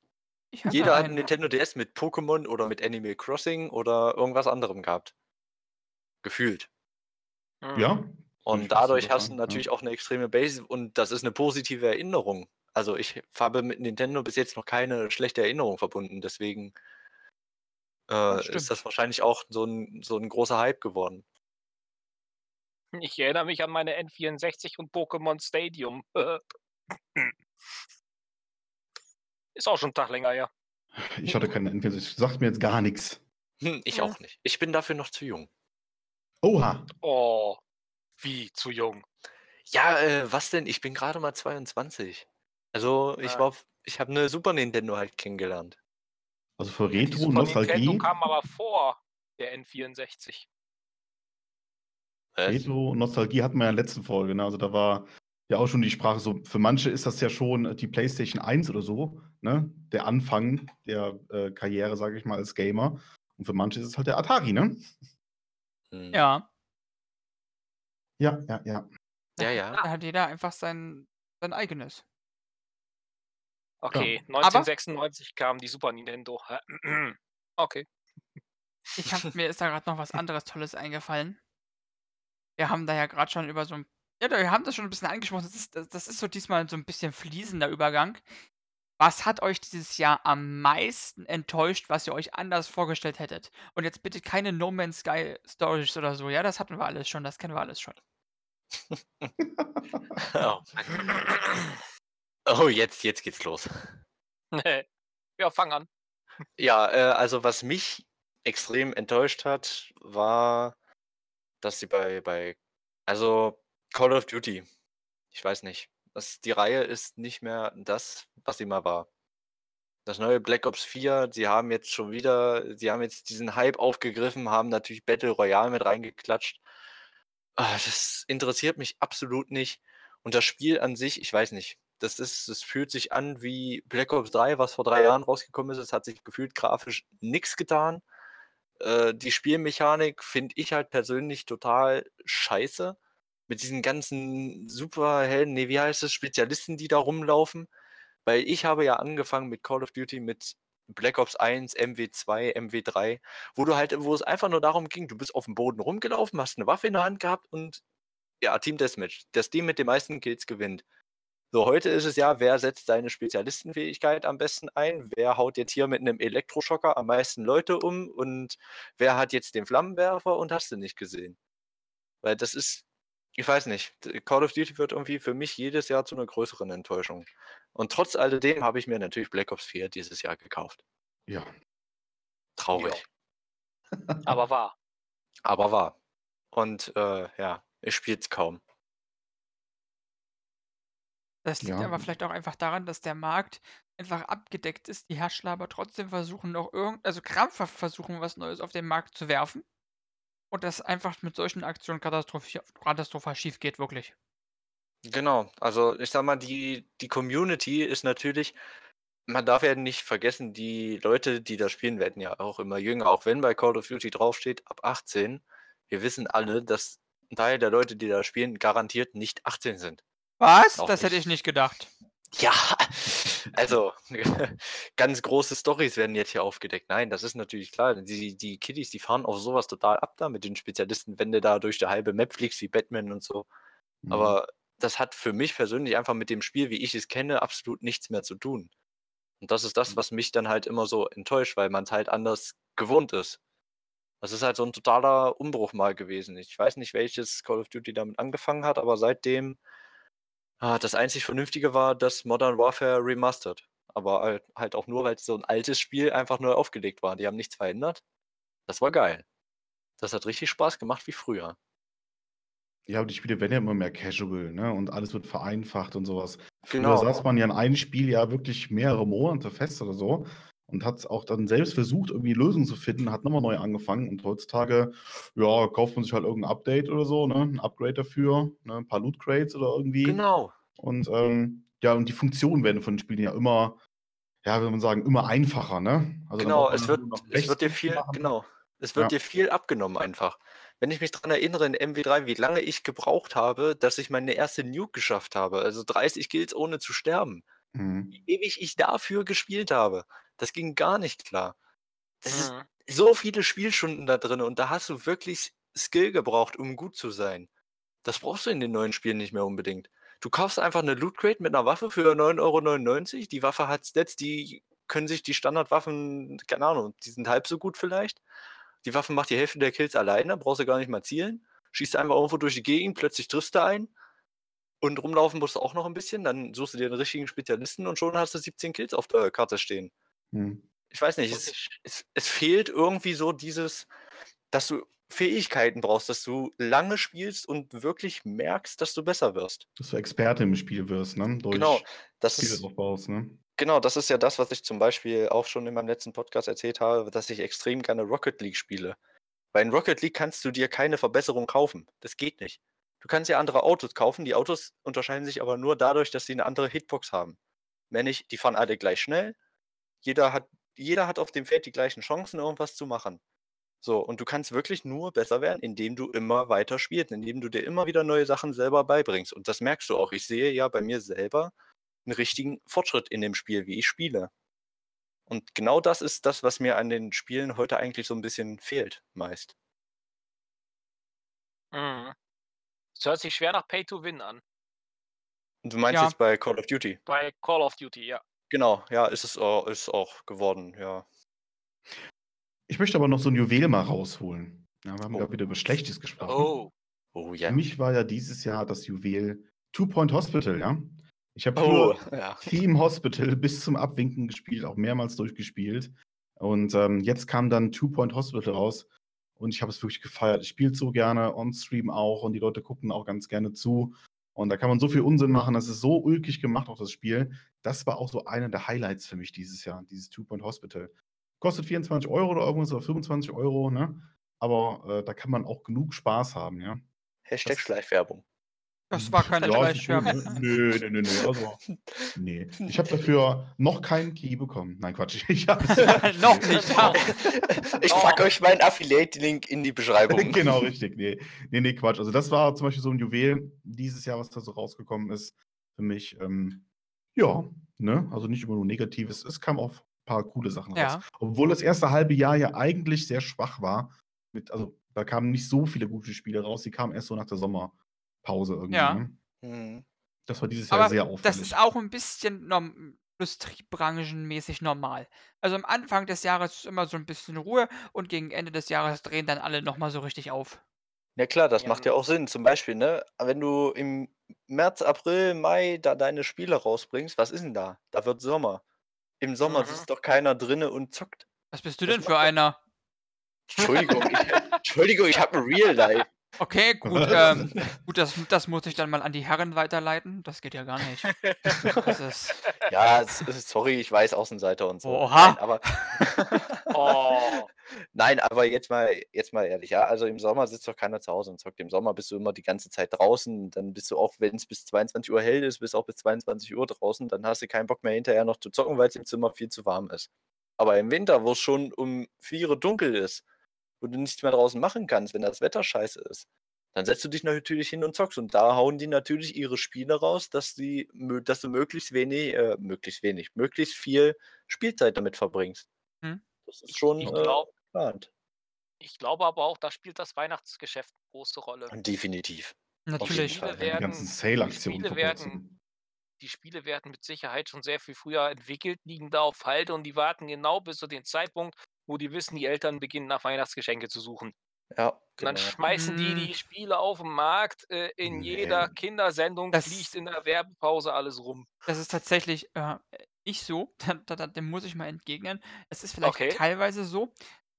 Jeder hat 'n einen. Nintendo DS mit Pokémon oder mit Animal Crossing oder irgendwas anderem gehabt. Gefühlt. Mhm. Ja, Und ich dadurch hast du sagen, ja. natürlich auch 'ne extreme Base und das ist 'ne positive Erinnerung. Also, ich habe mit Nintendo bis jetzt noch keine schlechte Erinnerung verbunden, deswegen Das äh, ist stimmt. das wahrscheinlich auch so 'n so 'n großer Hype geworden. Ich erinnere mich an meine N64 und Pokémon Stadium. Ist auch schon 'n Tag länger her. Ich hatte keine N64. Sagt mir jetzt gar nix. Hm, ich auch nicht. Ich bin dafür noch zu jung. Oha. Oh, wie zu jung? Ja, äh, was denn? Ich bin grade mal 22. Also, ich Ah. war f ich habe 'ne Super Nintendo halt kennengelernt. Also für Ja, die Retro, Super Nintendo Nostalgie kam aber vor der N64. Was? Retro und Nostalgie hatten wir ja in der letzten Folge, ne? Also, da war ja auch schon die Sprache so für manche ist das ja schon die PlayStation 1 oder so, ne? Der Anfang der, äh, Karriere, sage ich mal, als Gamer. Und für manche ist es halt der Atari, ne? Mhm. Ja. Ja, ja, ja. Da Ja, hat ja. da hat jeder einfach sein sein eigenes. Okay, Aber 1996 kam die Super Nintendo. Okay. ich habe mir ist da grad noch was anderes Tolles eingefallen. Wir haben da ja grad schon über so 'n ja, wir haben das schon 'n bisschen angesprochen. Das ist das das ist so diesmal so 'n bisschen fließender Übergang. Was hat euch dieses Jahr am meisten enttäuscht, was ihr euch anders vorgestellt hättet? Und jetzt bitte keine No Man's Sky Stories oder so, ja? Das hatten wir alles schon, das kennen wir alles schon. Oh Mann. Oh, jetzt jetzt geht's los. Ja, fang an. Ja, äh, also was mich extrem enttäuscht hat, war, dass sie bei bei also Call of Duty. Ich weiß nicht. Das die Reihe ist nicht mehr das, was sie mal war. Das neue Black Ops 4, sie haben jetzt schon wieder sie haben jetzt diesen Hype aufgegriffen, haben natürlich Battle Royale mit reingeklatscht. Ah, das interessiert mich absolut nicht. Und das Spiel an sich, ich weiß nicht, das ist es fühlt sich an wie Black Ops 3, was vor 3 Jahren rausgekommen ist. Es hat sich gefühlt grafisch nix getan. Äh, die Spielmechanik finde ich halt persönlich total scheiße. Mit diesen ganzen Superhelden ne, wie heißt es, Spezialisten, die da rumlaufen. Weil ich habe ja angefangen mit Call of Duty mit Black Ops 1, MW2, MW3, wo du halt wo es einfach nur darum ging, du bist auf'm Boden rumgelaufen, hast 'ne Waffe in der Hand gehabt und ja, Team Deathmatch. Das Team mit den meisten Kills gewinnt. So, heute ist es ja, wer setzt seine Spezialistenfähigkeit am besten ein? Wer haut jetzt hier mit 'nem Elektroschocker am meisten Leute um und wer hat jetzt den Flammenwerfer und hast du nicht gesehen. Weil das ist ich weiß nicht, Call of Duty wird irgendwie für mich jedes Jahr zu 'ner größeren Enttäuschung. Und trotz alledem habe ich mir natürlich Black Ops 4 dieses Jahr gekauft. Ja. Traurig. Aber wahr. Aber wahr. Und, äh, ja, ich spiele es kaum. Das liegt Ja. aber vielleicht auch einfach daran, dass der Markt einfach abgedeckt ist, die Hersteller aber trotzdem versuchen noch irgend also krampfhaft versuchen, was Neues auf den Markt zu werfen. Und das einfach mit solchen Aktionen katastrophi katastrophal schiefgeht, wirklich. Genau. Also, ich sage mal, die die Community ist natürlich man darf ja nicht vergessen, die Leute, die da spielen, werden ja auch immer jünger, auch wenn bei Call of Duty draufsteht, ab 18. Wir wissen alle, dass ein Teil der Leute, die da spielen, garantiert nicht 18 sind. Was? Auch Das hätte nicht. ich nicht gedacht. Ja, also ganz große Stories werden jetzt hier aufgedeckt. Nein, das ist natürlich klar. Die, die Kiddies, die fahren auf sowas total ab da mit den Spezialisten, wenn du da durch die halbe Map fliegst, wie Batman und so. Mhm. Aber das hat für mich persönlich einfach mit dem Spiel, wie ich es kenne, absolut nichts mehr zu tun. Und das ist das, Mhm. was mich dann halt immer so enttäuscht, weil man es halt anders gewohnt ist. Das ist halt so ein totaler Umbruch mal gewesen. Ich weiß nicht, welches Call of Duty damit angefangen hat, aber seitdem ah, das einzig Vernünftige war das Modern Warfare Remastered. Aber halt, halt auch nur, weil es so ein altes Spiel einfach neu aufgelegt war. Die haben nichts verändert. Das war geil. Das hat richtig Spaß gemacht wie früher. Ja, aber die Spiele werden ja immer mehr casual, ne? Und alles wird vereinfacht und sowas. Früher Genau. saß man ja in einem Spiel ja wirklich mehrere Monate fest oder so und hat auch dann selbst versucht, irgendwie Lösungen zu finden, hat nochmal neu angefangen und heutzutage, ja, kauft man sich halt irgendein Update oder so, ne? Ein Upgrade dafür, ne? Ein paar Loot Crates oder irgendwie. Genau. Und ähm, ja, und die Funktionen werden von den Spielen ja immer, ja, würde man sagen, immer einfacher, ne? Also Genau, es wird, es wird dir viel, machen. genau, es wird Ja. dir viel abgenommen einfach. Wenn ich mich daran erinnere in MW3, wie lange ich gebraucht habe, dass ich meine erste Nuke geschafft habe, also 30 Kills ohne zu sterben, Mhm. wie ewig ich dafür gespielt habe, das ging gar nicht klar. Das ist Mhm. so viele Spielstunden da drin und da hast du wirklich Skill gebraucht, um gut zu sein. Das brauchst du in den neuen Spielen nicht mehr unbedingt. Du kaufst einfach eine Loot Crate mit einer Waffe für 9,99 Euro. Die Waffe hat Stats, die können sich die Standardwaffen, keine Ahnung, die sind halb so gut vielleicht. Die Waffe macht die Hälfte der Kills alleine, brauchst du gar nicht mal zielen. Schießt einfach irgendwo durch die Gegend, plötzlich triffst du einen. Und rumlaufen musst du auch noch ein bisschen, dann suchst du dir einen richtigen Spezialisten und schon hast du 17 Kills auf der Karte stehen. Mhm. Ich weiß nicht, es, es, es fehlt irgendwie so dieses, dass du Fähigkeiten brauchst, dass du lange spielst und wirklich merkst, dass du besser wirst. Dass du Experte im Spiel wirst, ne? Durch Genau, das Spiele ist, aufbaust, ne? genau, das ist ja das, was ich zum Beispiel auch schon in meinem letzten Podcast erzählt habe, dass ich extrem gerne Rocket League spiele. Weil in Rocket League kannst du dir keine Verbesserung kaufen. Das geht nicht. Du kannst ja andere Autos kaufen, die Autos unterscheiden sich aber nur dadurch, dass sie eine andere Hitbox haben. Mehr nicht, die fahren alle gleich schnell. Jeder hat, jeder hat auf dem Feld die gleichen Chancen, irgendwas zu machen. So, und du kannst wirklich nur besser werden, indem du immer weiter spielst, indem du dir immer wieder neue Sachen selber beibringst. Und das merkst du auch. Ich sehe ja bei mir selber einen richtigen Fortschritt in dem Spiel, wie ich spiele. Und genau das ist das, was mir an den Spielen heute eigentlich so ein bisschen fehlt, meist. Mhm. Es hört sich schwer nach Pay to Win an. Und du meinst Ja. jetzt bei Call of Duty? Bei Call of Duty, ja. Genau, ja, ist es auch, ist auch geworden, ja. Ich möchte aber noch so ein Juwel mal rausholen. Ja, wir haben Oh. gerade wieder über Schlechtes gesprochen. Oh. Oh Für ja. mich war ja dieses Jahr das Juwel Two Point Hospital, ja. Ich habe Oh, ja. Theme Hospital bis zum Abwinken gespielt, auch mehrmals durchgespielt. Und ähm, jetzt kam dann Two Point Hospital raus und ich habe es wirklich gefeiert. Ich spiele so gerne on-stream auch und die Leute gucken auch ganz gerne zu. Und da kann man so viel Unsinn machen, das ist so ulkig gemacht, auch das Spiel. Das war auch so einer der Highlights für mich dieses Jahr, dieses Two Point Hospital. Kostet 24 Euro oder irgendwas oder 25 Euro, ne? Aber äh, da kann man auch genug Spaß haben, ja. Hashtag Das- Schleichwerbung. Das war keine Ja, Schleichwerbung. ne? Nö, nö, nö, nö. Also, nee. Ich habe dafür noch keinen Key bekommen. Nein, Quatsch. Ich hab's, Noch nicht. Ich Oh. packe euch meinen Affiliate-Link in die Beschreibung. genau, richtig. Nee. nee, nee, Quatsch. Also, das war zum Beispiel so ein Juwel dieses Jahr, was da so rausgekommen ist. Für mich. Ähm, ja, ne? Also nicht immer nur Negatives. Es kam auch ein paar coole Sachen raus. Ja. Obwohl das erste halbe Jahr ja eigentlich sehr schwach war. Mit, also, da kamen nicht so viele gute Spiele raus. Die kamen erst so nach der Sommerpause irgendwie. Ja. Ne? Hm. Das war dieses Jahr Aber sehr das auffällig. ist auch ein bisschen norm industriebranchenmäßig normal. Also am Anfang des Jahres ist immer so ein bisschen Ruhe und gegen Ende des Jahres drehen dann alle noch mal so richtig auf. Ja klar, das Ja, macht ja auch Sinn. Zum Beispiel, ne, wenn du im März, April, Mai da deine Spiele rausbringst, was ist denn da? Da wird Sommer. Im Sommer Mhm. sitzt doch keiner drinne und zockt. Was bist du Das denn für einer? Entschuldigung, ich, Entschuldigung, ich habe ein Real Life. Okay, gut, ähm, gut, das, das muss ich dann mal an die Herren weiterleiten. Das geht ja gar nicht. Das ist, Ja, es sorry, ich weiß Außenseiter und so. Oha. Nein, aber Oh. Nein, aber jetzt mal, jetzt mal ehrlich, ja. Also im Sommer sitzt doch keiner zu Hause und zockt. Im Sommer bist du immer die ganze Zeit draußen. Dann bist du auch, wenn es bis 22 Uhr hell ist, bist auch bis 22 Uhr draußen. Dann hast du keinen Bock mehr hinterher noch zu zocken, weil es im Zimmer viel zu warm ist. Aber im Winter, wo es schon um 4 Uhr dunkel ist, wo du nichts mehr draußen machen kannst, wenn das Wetter scheiße ist, dann setzt du dich natürlich hin und zockst. Und da hauen die natürlich ihre Spiele raus, dass, die, dass du möglichst wenig, äh, möglichst wenig, möglichst viel Spielzeit damit verbringst. Hm. Das ist schon Ich äh, glaube, geplant. ich glaube aber auch, da spielt das Weihnachtsgeschäft eine große Rolle. Definitiv. Natürlich. Die werden, die Sale-Aktionen Spiele werden, die Spiele werden mit Sicherheit schon sehr viel früher entwickelt, liegen da auf Halde und die warten genau bis zu dem Zeitpunkt, wo die wissen, die Eltern beginnen nach Weihnachtsgeschenke zu suchen. Ja, Und dann genau. schmeißen die Hm. die Spiele auf den Markt. Äh, in jeder Nee. Kindersendung Das- fliegt in der Werbepause alles rum. Das ist tatsächlich äh, nicht so. Da, da, da, dem muss ich mal entgegnen. Es ist vielleicht Okay. teilweise so,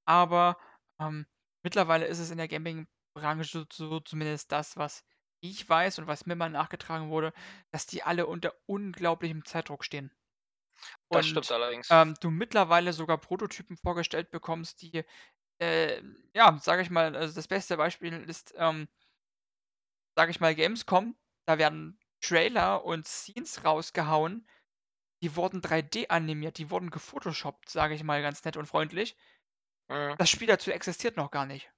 aber ähm, mittlerweile ist es in der Gaming-Branche so zumindest das, was ich weiß und was mir mal nachgetragen wurde, dass die alle unter unglaublichem Zeitdruck stehen. Das Und stimmt allerdings. ähm, du mittlerweile sogar Prototypen vorgestellt bekommst, die, äh, ja, sage ich mal, also das beste Beispiel ist, ähm, sage ich mal, Gamescom. Da werden Trailer und Scenes rausgehauen, die wurden 3D animiert, die wurden gefotoshoppt, sage ich mal ganz nett und freundlich. Mhm. Das Spiel dazu existiert noch gar nicht.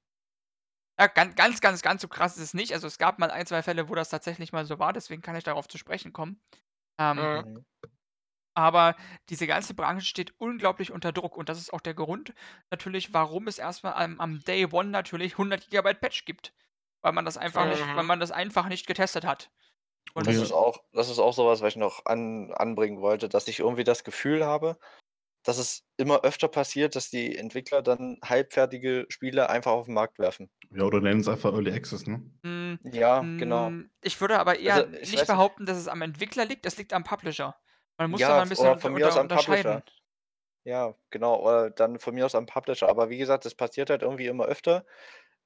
Ja, ganz, ganz, ganz, ganz so krass ist es nicht. Also es gab mal ein, zwei Fälle, wo das tatsächlich mal so war, deswegen kann ich darauf zu sprechen kommen. Ähm, Mhm. Aber diese ganze Branche steht unglaublich unter Druck und das ist auch der Grund natürlich, warum es erstmal am, am Day One natürlich 100 GB Patch gibt. Weil man das einfach nicht, weil man das einfach nicht getestet hat. Und das ist auch, das ist auch sowas, was ich noch an, anbringen wollte, dass ich irgendwie das Gefühl habe, dass es immer öfter passiert, dass die Entwickler dann halbfertige Spiele einfach auf den Markt werfen. Ja, oder nennen es einfach Early Access, ne? Mm, Ja, genau. mm, ich würde aber eher Also, ich nicht weiß nicht. behaupten, dass es am Entwickler liegt, es liegt am Publisher. Man muss da Ja, mal ein bisschen oder von mir aus am Publisher. unterscheiden. Ja, genau, oder dann von mir aus am Publisher. Aber wie gesagt, das passiert halt irgendwie immer öfter.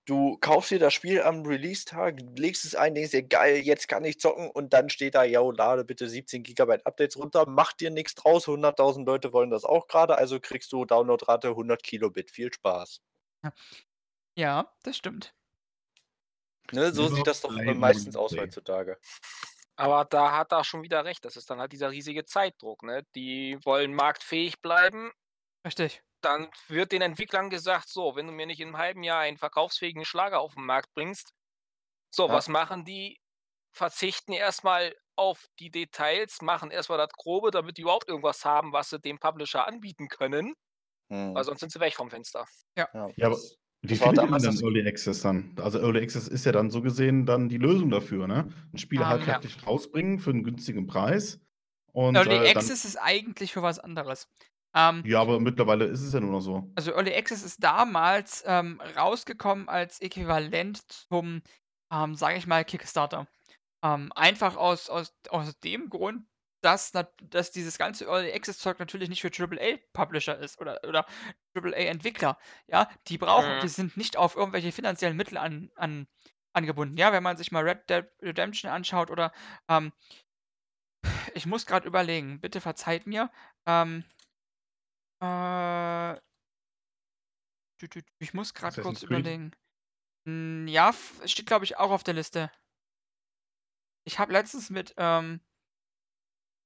Du kaufst dir das Spiel am Release-Tag, legst es ein, denkst dir, geil, jetzt kann ich zocken und dann steht da, ja, lade bitte 17 GB Updates runter, mach dir nichts draus, 100.000 Leute wollen das auch gerade, also kriegst du Downloadrate 100 Kilobit. Viel Spaß. Ja, das stimmt. Ne, so sieht das doch meistens aus heutzutage. Aber da hat er schon wieder recht. Das ist dann halt dieser riesige Zeitdruck. Ne? Die wollen marktfähig bleiben. Richtig. Dann wird den Entwicklern gesagt, so, wenn du mir nicht in einem halben Jahr einen verkaufsfähigen Schlager auf den Markt bringst, so, Ja. was machen die? Verzichten erstmal auf die Details, machen erstmal das Grobe, damit die überhaupt irgendwas haben, was sie dem Publisher anbieten können, Hm. weil sonst sind sie weg vom Fenster. Ja, Ja, aber das- wie findet ihr denn das- Early Access dann? Also Early Access ist ja dann so gesehen dann die Lösung dafür, ne? Ein Spiel Ähm, halbfertig rausbringen für einen günstigen Preis. Und Early äh, dann, Access ist eigentlich für was anderes. Ähm, ja, aber mittlerweile ist es ja nur noch so. also Early Access ist damals ähm, rausgekommen als Äquivalent zum, ähm, sage ich mal, Kickstarter. Ähm, einfach aus, aus, aus dem Grund, dass, dass dieses ganze Early Access Zeug natürlich nicht für AAA Publisher ist oder, oder AAA Entwickler. Ja, die brauchen, Mhm. die sind nicht auf irgendwelche finanziellen Mittel an, an, angebunden. Ja, wenn man sich mal Red Dead Redemption anschaut oder ähm, ich muss gerade überlegen, bitte verzeiht mir. Ähm, äh, ich muss gerade kurz überlegen. Hm, ja, steht glaube ich auch auf der Liste. Ich habe letztens mit ähm,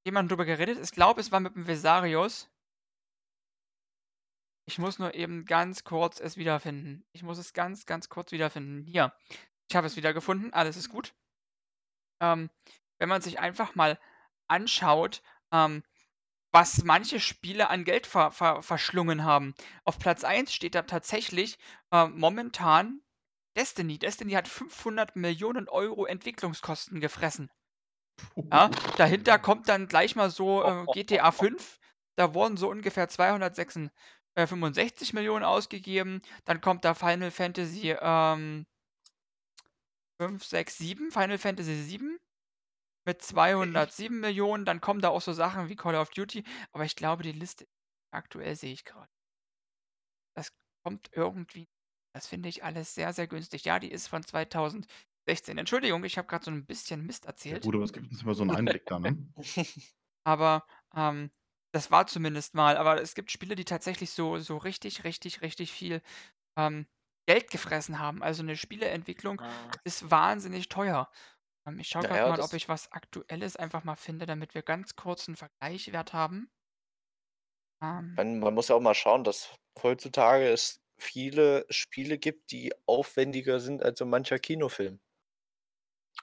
jemandem drüber geredet. Ich glaube, es war mit dem Vesarius. Ich muss nur eben ganz kurz es wiederfinden. Ich muss es ganz, ganz kurz wiederfinden. Hier. Ich habe es wiedergefunden. Alles ist gut. Ähm, wenn man sich einfach mal anschaut, ähm, was manche Spiele an Geld ver ver verschlungen haben. Auf Platz 1 steht da tatsächlich äh, momentan Destiny. Destiny hat 500 Millionen Euro Entwicklungskosten gefressen. Ja, dahinter kommt dann gleich mal so äh, GTA 5. Da wurden so ungefähr 265 Millionen ausgegeben. Dann kommt da Final Fantasy ähm, 5, 6, 7. Final Fantasy 7 mit 207 Millionen. Dann kommen da auch so Sachen wie Call of Duty. Aber ich glaube, die Liste aktuell sehe ich gerade. Das kommt irgendwie. Das finde ich alles sehr, sehr günstig. Ja, die ist von 2016. Entschuldigung, ich habe gerade so ein bisschen Mist Ja, erzählt. gut, aber es gibt uns immer so einen Einblick da, ne? Aber ähm, Das war zumindest mal, aber es gibt Spiele, die tatsächlich so so richtig, richtig, richtig viel, ähm, Geld gefressen haben. Also 'ne Spieleentwicklung Mhm. ist wahnsinnig teuer. Ähm, ich schaue Na grad ja, mal, ob das ich was Aktuelles einfach mal finde, damit wir ganz kurz 'n Vergleichswert haben. Ähm. Man man muss ja auch mal schauen, dass heutzutage es viele Spiele gibt, die aufwendiger sind als so mancher Kinofilm.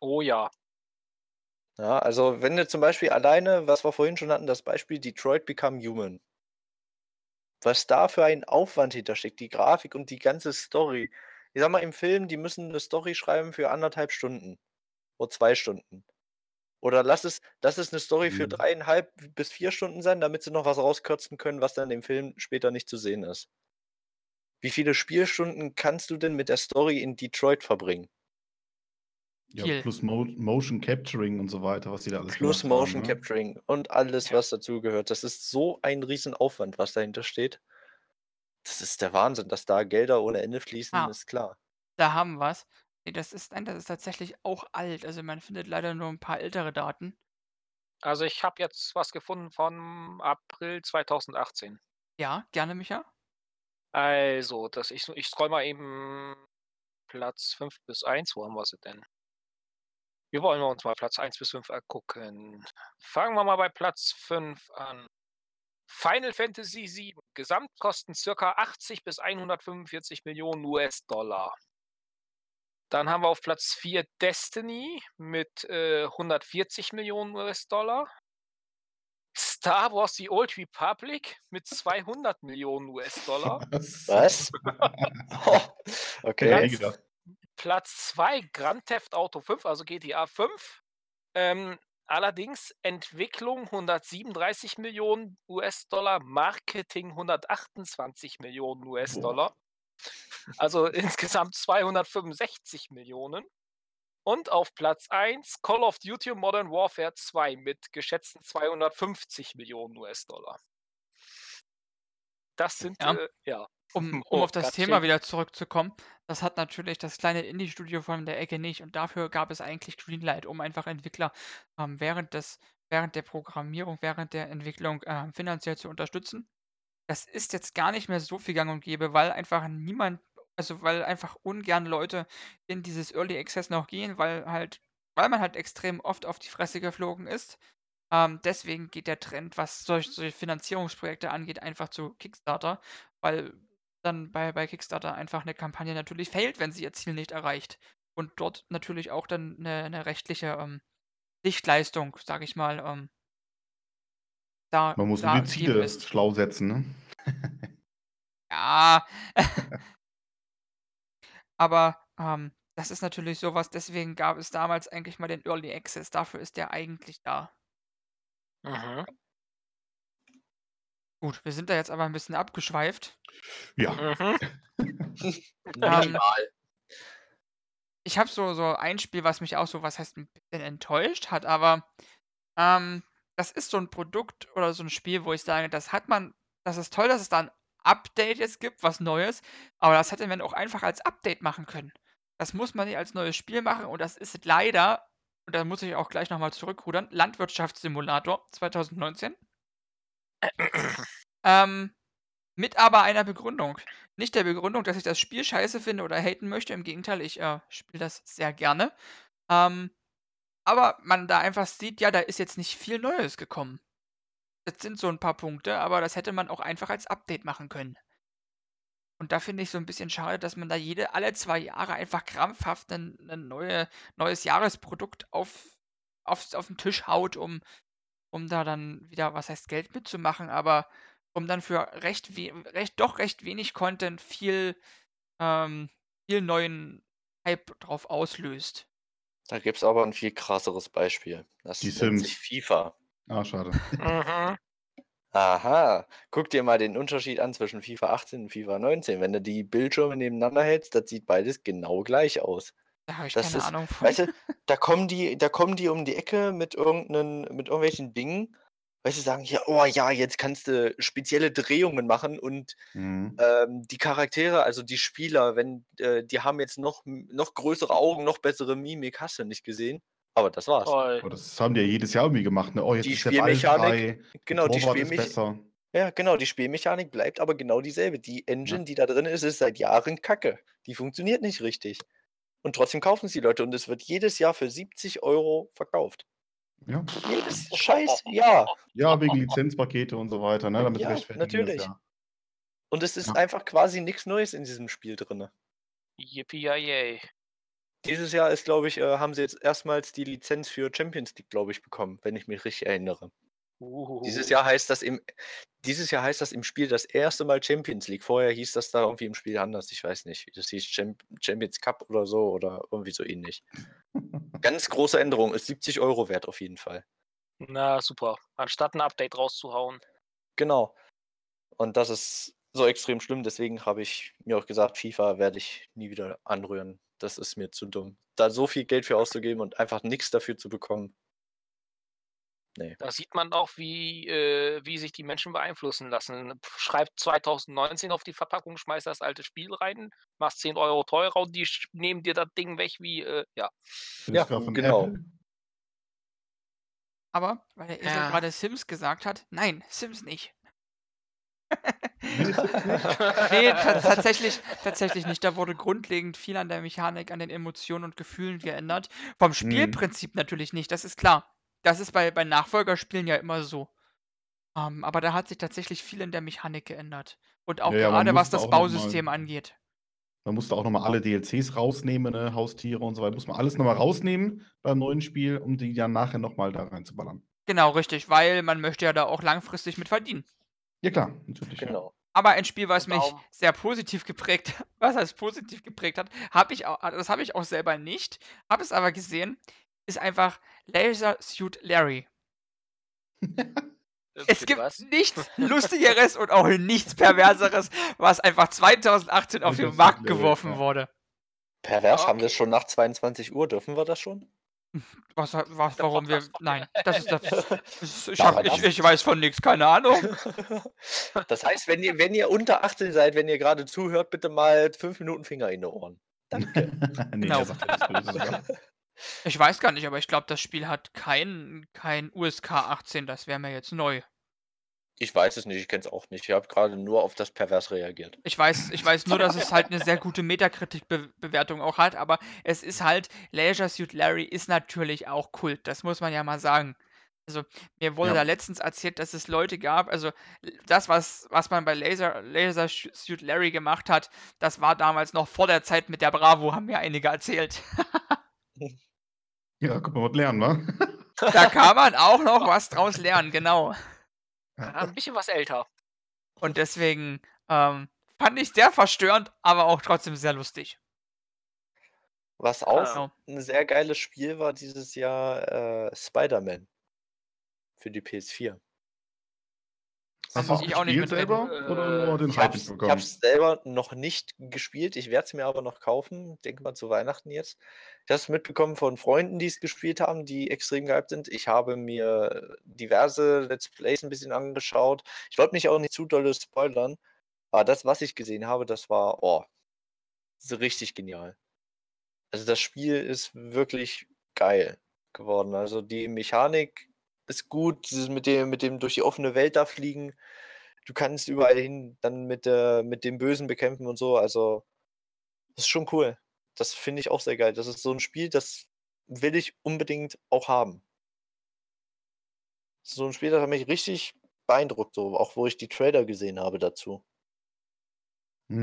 Oh ja. Ja, also wenn du zum Beispiel alleine, was wir vorhin schon hatten, das Beispiel Detroit Become Human. Was da für ein Aufwand hintersteckt, die Grafik und die ganze Story. Ich sage mal, im Film, die müssen 'ne Story schreiben für 1 1/2 Stunden oder 2 Stunden. Oder lass es lass es 'ne Story für Mhm. 3 1/2 bis 4 Stunden sein, damit sie noch was rauskürzen können, was dann im Film später nicht zu sehen ist. Wie viele Spielstunden kannst du denn mit der Story in Detroit verbringen? Ja, Viel. plus Mo Motion Capturing und so weiter, was die da alles Plus gemacht haben, Motion ne? Capturing und alles, Ja. was dazugehört. Das ist so ein Riesenaufwand, was dahinter steht. Das ist der Wahnsinn, dass da Gelder ohne Ende fließen, Ah. ist klar. Da haben wir's. Ne, das ist nein, das ist tatsächlich auch alt. Also, man findet leider nur 'n paar ältere Daten. Also, ich habe jetzt was gefunden vom April 2018. Ja, gerne, Micha. Also, das ich ich scrolle mal eben Platz 5 bis 1. Wo haben wir sie denn? Wir wollen uns mal Platz 1 bis 5 angucken. Fangen wir mal bei Platz 5 an. Final Fantasy VII, Gesamtkosten circa 80 bis 145.000.000 US-Dollar. Dann haben wir auf Platz 4 Destiny mit, äh, 140.000.000 US-Dollar. Star Wars: The Old Republic mit 200.000.000 US-Dollar. Was? Was? Oh, okay. gedacht. Platz 2 Grand Theft Auto 5, also GTA 5. Ähm, allerdings Entwicklung 137.000.000 US-Dollar, Marketing 128.000.000 Boah. US-Dollar. Also, insgesamt 265.000.000. Und auf Platz 1 Call of Duty Modern Warfare 2 mit geschätzten 250.000.000 US-Dollar. Das sind, Ja. äh, ja. Um um Oh, auf das Thema schön. wieder zurückzukommen, das hat natürlich das kleine Indie-Studio von der Ecke nicht und dafür gab es eigentlich Greenlight, um einfach Entwickler, ähm, während des während der Programmierung, während der Entwicklung, ähm, finanziell zu unterstützen. Das ist jetzt gar nicht mehr so viel gang und gäbe, weil einfach niemand also, weil einfach ungern Leute in dieses Early Access noch gehen, weil halt weil man halt extrem oft auf die Fresse geflogen ist. Ähm, deswegen geht der Trend, was solch solche Finanzierungsprojekte angeht, einfach zu Kickstarter, weil dann bei bei Kickstarter einfach 'ne Kampagne natürlich failed, wenn sie ihr Ziel nicht erreicht und dort natürlich auch dann 'ne 'ne rechtliche, ähm, Sichtleistung, sage ich mal, ähm da Man muss nur da die Ziele ist. schlau setzen, ne? Ja. Aber, ähm, das ist natürlich so was deswegen gab es damals eigentlich mal den Early Access. Dafür ist der eigentlich da. Mhm. Gut, wir sind da jetzt aber 'n bisschen abgeschweift. Ja. Mhm. Ähm. Ich habe so so ein Spiel, was mich auch so was heißt 'n bisschen enttäuscht hat, aber, ähm, das ist so 'n Produkt oder so 'n Spiel, wo ich sage, das hat man das ist toll, dass es da 'n Update jetzt gibt, was Neues, aber das hätte man auch einfach als Update machen können. Das muss man nicht als neues Spiel machen und das ist leider und da muss ich auch gleich noch mal zurückrudern, Landwirtschaftssimulator 2019. Ähm, mit aber einer Begründung. Nicht der Begründung, dass ich das Spiel scheiße finde oder haten möchte, im Gegenteil, ich, äh, spiele das sehr gerne. Ähm, aber man da einfach sieht, ja, da ist jetzt nicht viel Neues gekommen. Es sind so 'n paar Punkte, aber das hätte man auch einfach als Update machen können. Und da finde ich so 'n bisschen schade, dass man da jede alle 2 Jahre einfach krampfhaft 'nen neue neues Jahresprodukt auf aufs auf 'n Tisch haut, um um da dann wieder, was heißt Geld mitzumachen, aber um dann für recht we recht doch recht wenig Content viel ähm, viel neuen Hype drauf auslöst. Da gibt's aber 'n viel krasseres Beispiel. Das Die nennt sich Sims. FIFA. Ah, schade. Mhm. Aha. Guck dir mal den Unterschied an zwischen FIFA 18 und FIFA 19. Wenn du die Bildschirme nebeneinander hältst, das sieht beides genau gleich aus. Da habe ich Das keine ist Ahnung von. weißt du, da kommen die da kommen die um die Ecke mit irgend 'nen mit irgendwelchen Dingen, weißt du, sagen: „Ja, oh ja, jetzt kannst du spezielle Drehungen machen und, Mhm. ähm, die Charaktere, also die Spieler, wenn äh, die haben jetzt noch noch größere Augen, noch bessere Mimik.“ Hast du nicht gesehen? Aber das war's. Toll. Aber das haben die ja jedes Jahr irgendwie gemacht, ne? Oh, jetzt Die ist der Ball Spielmechanik- frei, Genau, die Torwart ist Spielmechanik. besser. Ja, genau, die Spielmechanik bleibt aber genau dieselbe. Die Engine, die da drin ist, ist seit Jahren Kacke. Die funktioniert nicht richtig. Und trotzdem kaufen es die Leute und es wird jedes Jahr für 70 Euro verkauft. Ja. Jedes scheiß Jahr. ja, wegen Lizenzpakete und so weiter, ne? Damit Ja, natürlich. Das, ja. Und es ist Ja. einfach quasi nichts Neues in diesem Spiel drin. Yippie Dieses Jahr ist, glaube ich, äh, haben sie jetzt erstmals die Lizenz für Champions League, glaube ich, bekommen, wenn ich mich richtig erinnere. Dieses Jahr heißt das im, dieses Jahr heißt das im Spiel das erste Mal Champions League. Vorher hieß das da irgendwie im Spiel anders. Ich weiß nicht. Das hieß Champ Champions Cup oder so oder irgendwie so ähnlich. Ganz große Änderung. Ist 70 Euro wert auf jeden Fall. Na super. Anstatt ein Update rauszuhauen. Genau. Und das ist so extrem schlimm. Deswegen habe ich mir auch gesagt, FIFA werde ich nie wieder anrühren. Das ist mir zu dumm. Da so viel Geld für auszugeben und einfach nichts dafür zu bekommen. Da sieht man auch, wie, äh, wie sich die Menschen beeinflussen lassen. Schreibt 2019 auf die Verpackung, schmeißt das alte Spiel rein, machst 10 Euro teurer und die nehmen dir das Ding weg wie, äh, ja. Ja, genau. Apple. Aber, weil der Esel Ja. gerade Sims gesagt hat, nein, Sims nicht. Nee? Nee, tatsächlich, tatsächlich nicht. Da wurde grundlegend viel an der Mechanik, an den Emotionen und Gefühlen geändert. Vom Mhm. Spielprinzip natürlich nicht, das ist klar. Das ist bei, bei Nachfolgerspielen ja immer so. Ähm, aber da hat sich tatsächlich viel in der Mechanik geändert. Und auch Ja, ja, gerade was musste das Bausystem angeht. Man musste auch nochmal alle DLCs rausnehmen, ne? Haustiere und so weiter. Muss man alles nochmal rausnehmen beim neuen Spiel, um die dann nachher nochmal da reinzuballern. Genau, richtig, weil man möchte ja da auch langfristig mit verdienen. Ja klar, natürlich. Ja. Genau. Aber ein Spiel, was mich Warum? sehr positiv geprägt, was heißt positiv geprägt hat, habe ich auch, das habe ich auch selber nicht, habe es aber gesehen, ist einfach Laser Suit Larry. Es gibt was? nichts Lustigeres und auch nichts Perverseres, was einfach 2018 auf den Markt Larry, geworfen ja. wurde. Pervers, haben wir es Okay. schon nach 22 Uhr? Dürfen wir das schon? Was, was warum wir. Nein, das ist das. ist- Ich, hab, ich, das? ich weiß von nichts, keine Ahnung. Das heißt, wenn ihr, wenn ihr unter 18 seid, wenn ihr gerade zuhört, bitte mal fünf Minuten Finger in die Ohren. Danke. nee, Genau. Ich weiß gar nicht, aber ich glaube, das Spiel hat kein, kein USK 18, das wäre mir jetzt neu. Ich weiß es nicht, ich kenne es auch nicht. Ich habe gerade nur auf das Pervers reagiert. Ich weiß, ich weiß nur, dass es halt eine sehr gute Metakritik-Bewertung auch hat, aber es ist halt, Leisure Suit Larry ist natürlich auch Kult, das muss man ja mal sagen. Also, mir wurde Ja. da letztens erzählt, dass es Leute gab, also das, was, was man bei Laser, Laser Suit Larry gemacht hat, das war damals noch vor der Zeit mit der Bravo, haben mir einige erzählt. Ja, guck mal, was lernen, wa? Da kann man auch noch was draus lernen, genau. Ja, ein bisschen was älter. Und deswegen ähm, fand ich sehr verstörend, aber auch trotzdem sehr lustig. Was auch Genau. ein sehr geiles Spiel war dieses Jahr äh, Spider-Man für die PS4. Hast du es ich auch nicht mitreden. selber oder nur den Ich Hype habe mitbekommen? es selber noch nicht gespielt. Ich werde es mir aber noch kaufen. Denke mal zu Weihnachten jetzt. Ich habe es mitbekommen von Freunden, die es gespielt haben, die extrem gehypt sind. Ich habe mir diverse Let's Plays ein bisschen angeschaut. Ich wollte mich auch nicht zu doll spoilern. Aber das, was ich gesehen habe, das war oh, so richtig genial. Also das Spiel ist wirklich geil geworden. Also die Mechanik ist gut, dieses mit dem, mit dem durch die offene Welt da fliegen. Du kannst überall hin dann mit, der, mit dem Bösen bekämpfen und so. Also, das ist schon cool. Das finde ich auch sehr geil. Das ist so ein Spiel, das will ich unbedingt auch haben. Das ist so ein Spiel, das hat mich richtig beeindruckt, so, auch wo ich die Trailer gesehen habe dazu.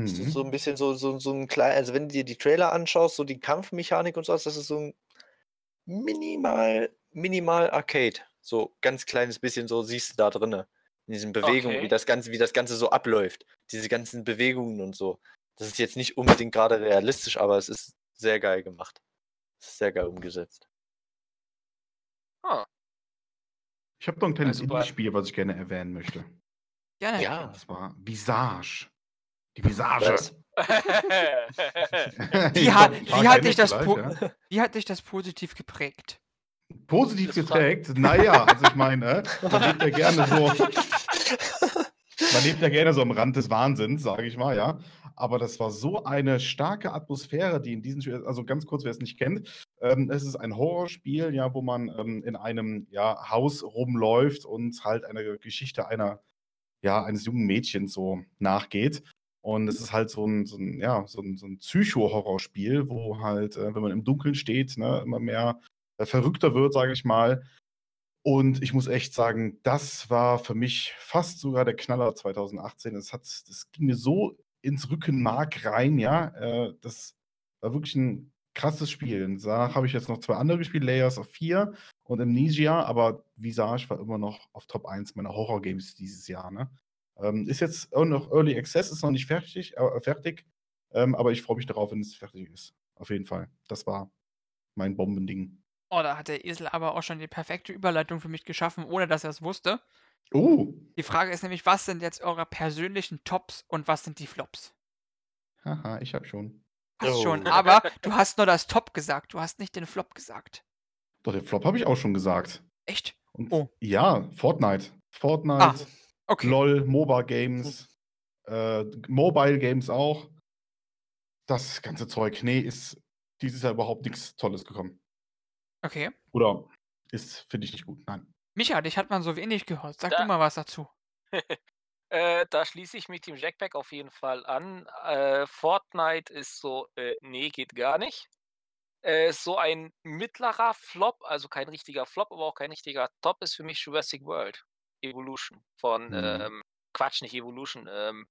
Das ist so Mhm. ein bisschen so, so, so ein kleiner, also wenn du dir die Trailer anschaust, so die Kampfmechanik und sowas, das ist so ein minimal, minimal Arcade. So ganz kleines bisschen so siehst du da drinne. In diesen Bewegungen, wie Okay. das Ganze, wie das Ganze so abläuft. Diese ganzen Bewegungen und so. Das ist jetzt nicht unbedingt gerade realistisch, aber es ist sehr geil gemacht. Es ist sehr geil umgesetzt. Ich habe noch ein kleines Also Indie-Spiel, was ich gerne erwähnen möchte. Gerne. Ja. Und zwar Visage. Die Visage. Das, Wie, hat, wie, paar hat dich das ja. wie hat dich das positiv geprägt? Positiv geprägt? Naja, also ich meine, man lebt ja gerne so, man lebt ja gerne so am Rand des Wahnsinns, sage ich mal, ja. Aber das war so eine starke Atmosphäre, die in diesem Spiel, also ganz kurz, wer es nicht kennt, Ähm, es ist ein Horrorspiel, ja, wo man ähm, in einem ja, Haus rumläuft und halt einer Geschichte einer, ja, eines jungen Mädchens so nachgeht. Und es ist halt so ein, so ein, ja, so ein, so ein Psycho-Horrorspiel, wo halt, äh, wenn man im Dunkeln steht, ne, immer mehr äh, verrückter wird, sage ich mal. Und ich muss echt sagen, das war für mich fast sogar der Knaller 2018. Es hat, das ging mir so ins Rückenmark rein, ja. Äh, das war wirklich ein krasses Spiel. Und danach habe ich jetzt noch zwei andere gespielt, Layers of 4 und Amnesia, aber Visage war immer noch auf Top 1 meiner Horror-Games dieses Jahr, ne? Ähm, ist jetzt noch Early Access, ist noch nicht fertig, äh, fertig ähm, aber ich freue mich darauf, wenn es fertig ist. Auf jeden Fall. Das war mein Bombending. Oh, da hat der Esel aber auch schon die perfekte Überleitung für mich geschaffen, ohne dass er es wusste. Oh, Die Frage ist nämlich, was sind jetzt eure persönlichen Tops und was sind die Flops? haha, ich hab schon. Hast schon, Oh. aber du hast nur das Top gesagt, du hast nicht den Flop gesagt. Doch, den Flop habe ich auch schon gesagt. Echt? Und Oh. ja, Fortnite. Fortnite, Ah, Okay. LOL, MOBA Games, äh, Mobile Games auch. Das ganze Zeug. Nee, ist dieses Jahr überhaupt nichts Tolles gekommen. Okay. Oder ist, finde ich nicht gut. Nein. Micha, dich hat man so wenig gehört. Sag Da- du mal was dazu. Äh, da schließe ich mich dem Jackpack auf jeden Fall an. Äh, Fortnite ist so, äh, nee, geht gar nicht. Äh, so ein mittlerer Flop, also kein richtiger Flop, aber auch kein richtiger Top, ist für mich Jurassic World Evolution von, Mhm. ähm, Quatsch, nicht Evolution, ähm,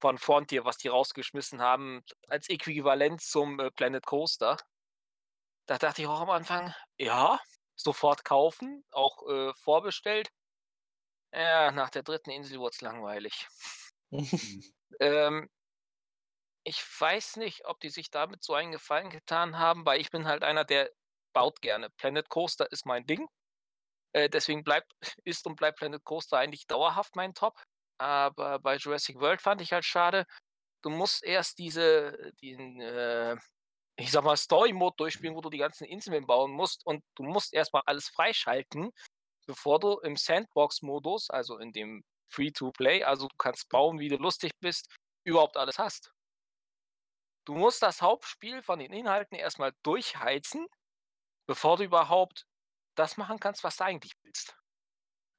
von Frontier, was die rausgeschmissen haben, als Äquivalent zum äh, Planet Coaster. Da dachte ich auch am Anfang, ja, sofort kaufen, auch äh, vorbestellt. Ja, nach der dritten Insel wurde es langweilig. Ähm, ich weiß nicht, ob die sich damit so einen Gefallen getan haben, weil ich bin halt einer, der baut gerne. Planet Coaster ist mein Ding. Äh, deswegen bleibt, ist und bleibt Planet Coaster eigentlich dauerhaft mein Top. Aber bei Jurassic World fand ich halt schade. Du musst erst diese, den, äh, ich sag mal, Story-Mode durchspielen, wo du die ganzen Inseln bauen musst und du musst erstmal alles freischalten, bevor du im Sandbox-Modus, also in dem Free-to-Play, also du kannst bauen, wie du lustig bist, überhaupt alles hast. Du musst das Hauptspiel von den Inhalten erstmal durchheizen, bevor du überhaupt das machen kannst, was du eigentlich willst.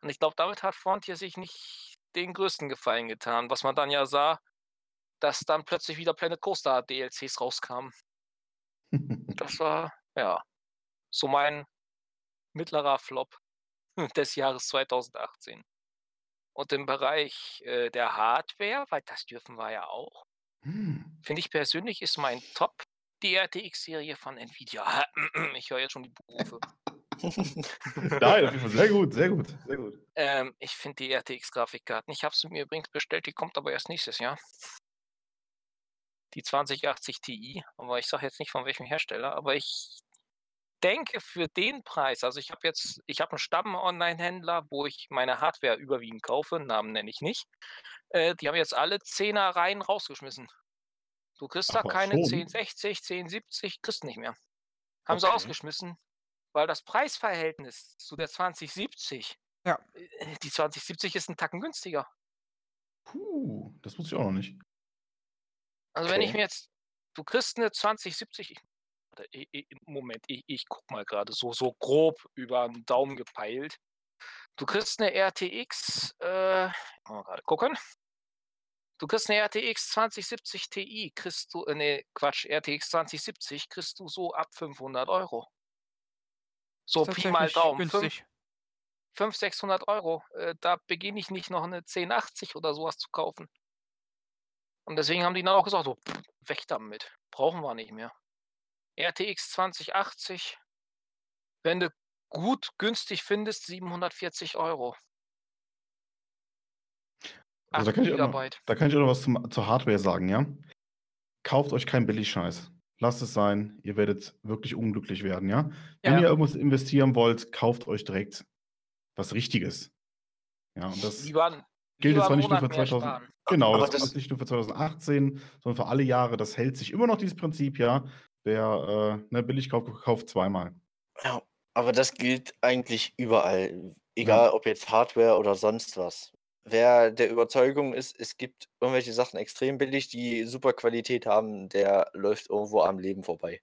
Und ich glaube, damit hat Frontier sich nicht den größten Gefallen getan, was man dann ja sah, dass dann plötzlich wieder Planet Coaster DLCs rauskamen. Das war, ja, so mein mittlerer Flop des Jahres 2018. Und im Bereich äh, der Hardware, weil das dürfen wir ja auch, Hm. finde ich persönlich ist mein Top die RTX-Serie von Nvidia. Ich höre jetzt schon die Berufe. Nein, auf jeden Fall sehr gut, sehr gut, sehr gut. Ähm, ich finde die RTX-Grafikkarten. Ich habe sie mir übrigens bestellt, die kommt aber erst nächstes Jahr. Die 2080 Ti, aber ich sage jetzt nicht von welchem Hersteller, aber ich denke für den Preis, also ich habe jetzt, ich habe einen Stamm-Online-Händler, wo ich meine Hardware überwiegend kaufe, Namen nenne ich nicht. Äh, die haben jetzt alle 10er Reihen rausgeschmissen. Du kriegst da Aber keine schon? 1060, 1070, kriegst nicht mehr. Haben sie Okay. ausgeschmissen, weil das Preisverhältnis zu der 2070 Ja. äh, Die 2070 ist ein Tacken günstiger. Puh, das wusste ich auch noch nicht. Also wenn ich Okay. mir jetzt, du kriegst eine 2070, ich, warte, i- i- Moment, ich, ich guck mal gerade so, so grob über den Daumen gepeilt. Du kriegst eine RTX, äh, mal gerade gucken. Du kriegst eine RTX 2070 Ti, kriegst du, äh, nee, Quatsch, RTX 2070 kriegst du so ab 500 Euro. So Pi mal Daumen, günstig. 500, 600 Euro. Äh, da beginne ich nicht noch eine 1080 oder sowas zu kaufen. Und deswegen haben die dann auch gesagt, so, pff, weg damit. Brauchen wir nicht mehr. RTX 2080, wenn du gut günstig findest, 740 Euro. Also da 8 kann, noch, da kann ich auch noch was zum, zur Hardware sagen, ja? Kauft euch keinen Billigscheiß. Lasst es sein, ihr werdet wirklich unglücklich werden, ja? Wenn Ja. ihr irgendwas investieren wollt, kauft euch direkt was Richtiges. Ja, und das Lieber, gilt jetzt zwar nicht nur für mehr 2000. sparen. Genau, Aber das, das- nicht nur für 2018, sondern für alle Jahre. Das hält sich immer noch dieses Prinzip, ja. Wer äh, ne, billig kauft, kauft zweimal. Ja, aber das gilt eigentlich überall. Egal ob jetzt Hardware oder sonst was. Wer der Überzeugung ist, es gibt irgendwelche Sachen extrem billig, die super Qualität haben, der läuft irgendwo am Leben vorbei.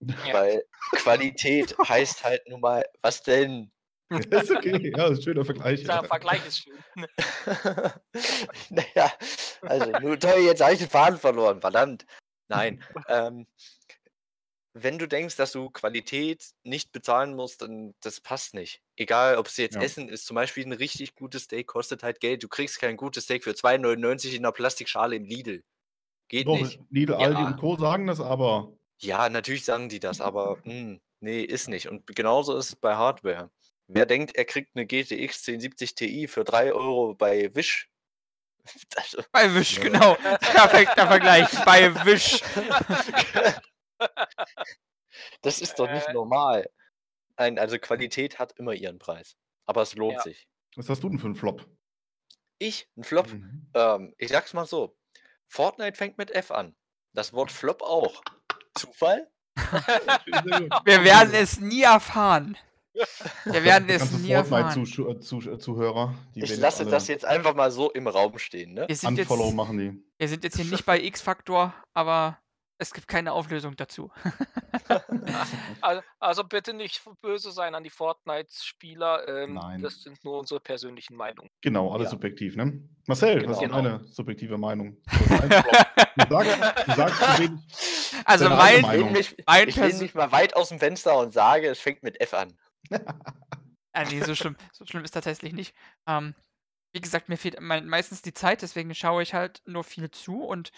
Ja. Weil Qualität heißt halt nun mal, was denn? ist okay, ja, ist ein schöner Vergleich. Der Ja. Vergleich ist schön. naja, also nur toll, jetzt habe ich den Faden verloren, verdammt. Nein. ähm, wenn du denkst, dass du Qualität nicht bezahlen musst, dann das passt nicht. Egal, ob es jetzt Ja. Essen ist, zum Beispiel ein richtig gutes Steak kostet halt Geld. Du kriegst kein gutes Steak für 2,99 in einer Plastikschale im Lidl. Geht Doch, nicht. Lidl, Aldi Ja. und Co. sagen das aber. Ja, natürlich sagen die das, aber hm, nee, ist nicht. Und genauso ist es bei Hardware. Wer denkt, er kriegt eine GTX 1070 Ti für 3 Euro bei Wish? Also, Bei Wish, Ja. genau. Perfekter Vergleich. Bei Wish. das ist doch nicht Äh. normal. Nein, also Qualität hat immer ihren Preis. Aber es lohnt Ja. sich. Was hast du denn für einen Flop? Ich, ein Flop, Mhm. ähm, ich sag's mal so. Fortnite fängt mit F an. Das Wort Flop auch. Zufall? Wir werden es nie erfahren. Wir werden es nie erfahren. Fortnite-Zuhörer, die Ich werden lasse alle das jetzt einfach mal so im Raum stehen, ne? Wir sind, jetzt, machen die. wir sind jetzt hier nicht bei X-Faktor, aber es gibt keine Auflösung dazu. Also, also bitte nicht böse sein an die Fortnite-Spieler. Ähm, Nein. Das sind nur unsere persönlichen Meinungen. Genau, alles Ja. subjektiv, ne? Marcel, was ist Genau. deine subjektive Meinung? Du sagst, du sagst zu wenig. Also mein, Ich lehne mich, mein ich lehne mich mal weit aus dem Fenster und sage, es fängt mit F an. Ah, nee, so schlimm, so schlimm ist tatsächlich nicht. Ähm, wie gesagt, mir fehlt mei- meistens die Zeit, deswegen schaue ich halt nur viel zu und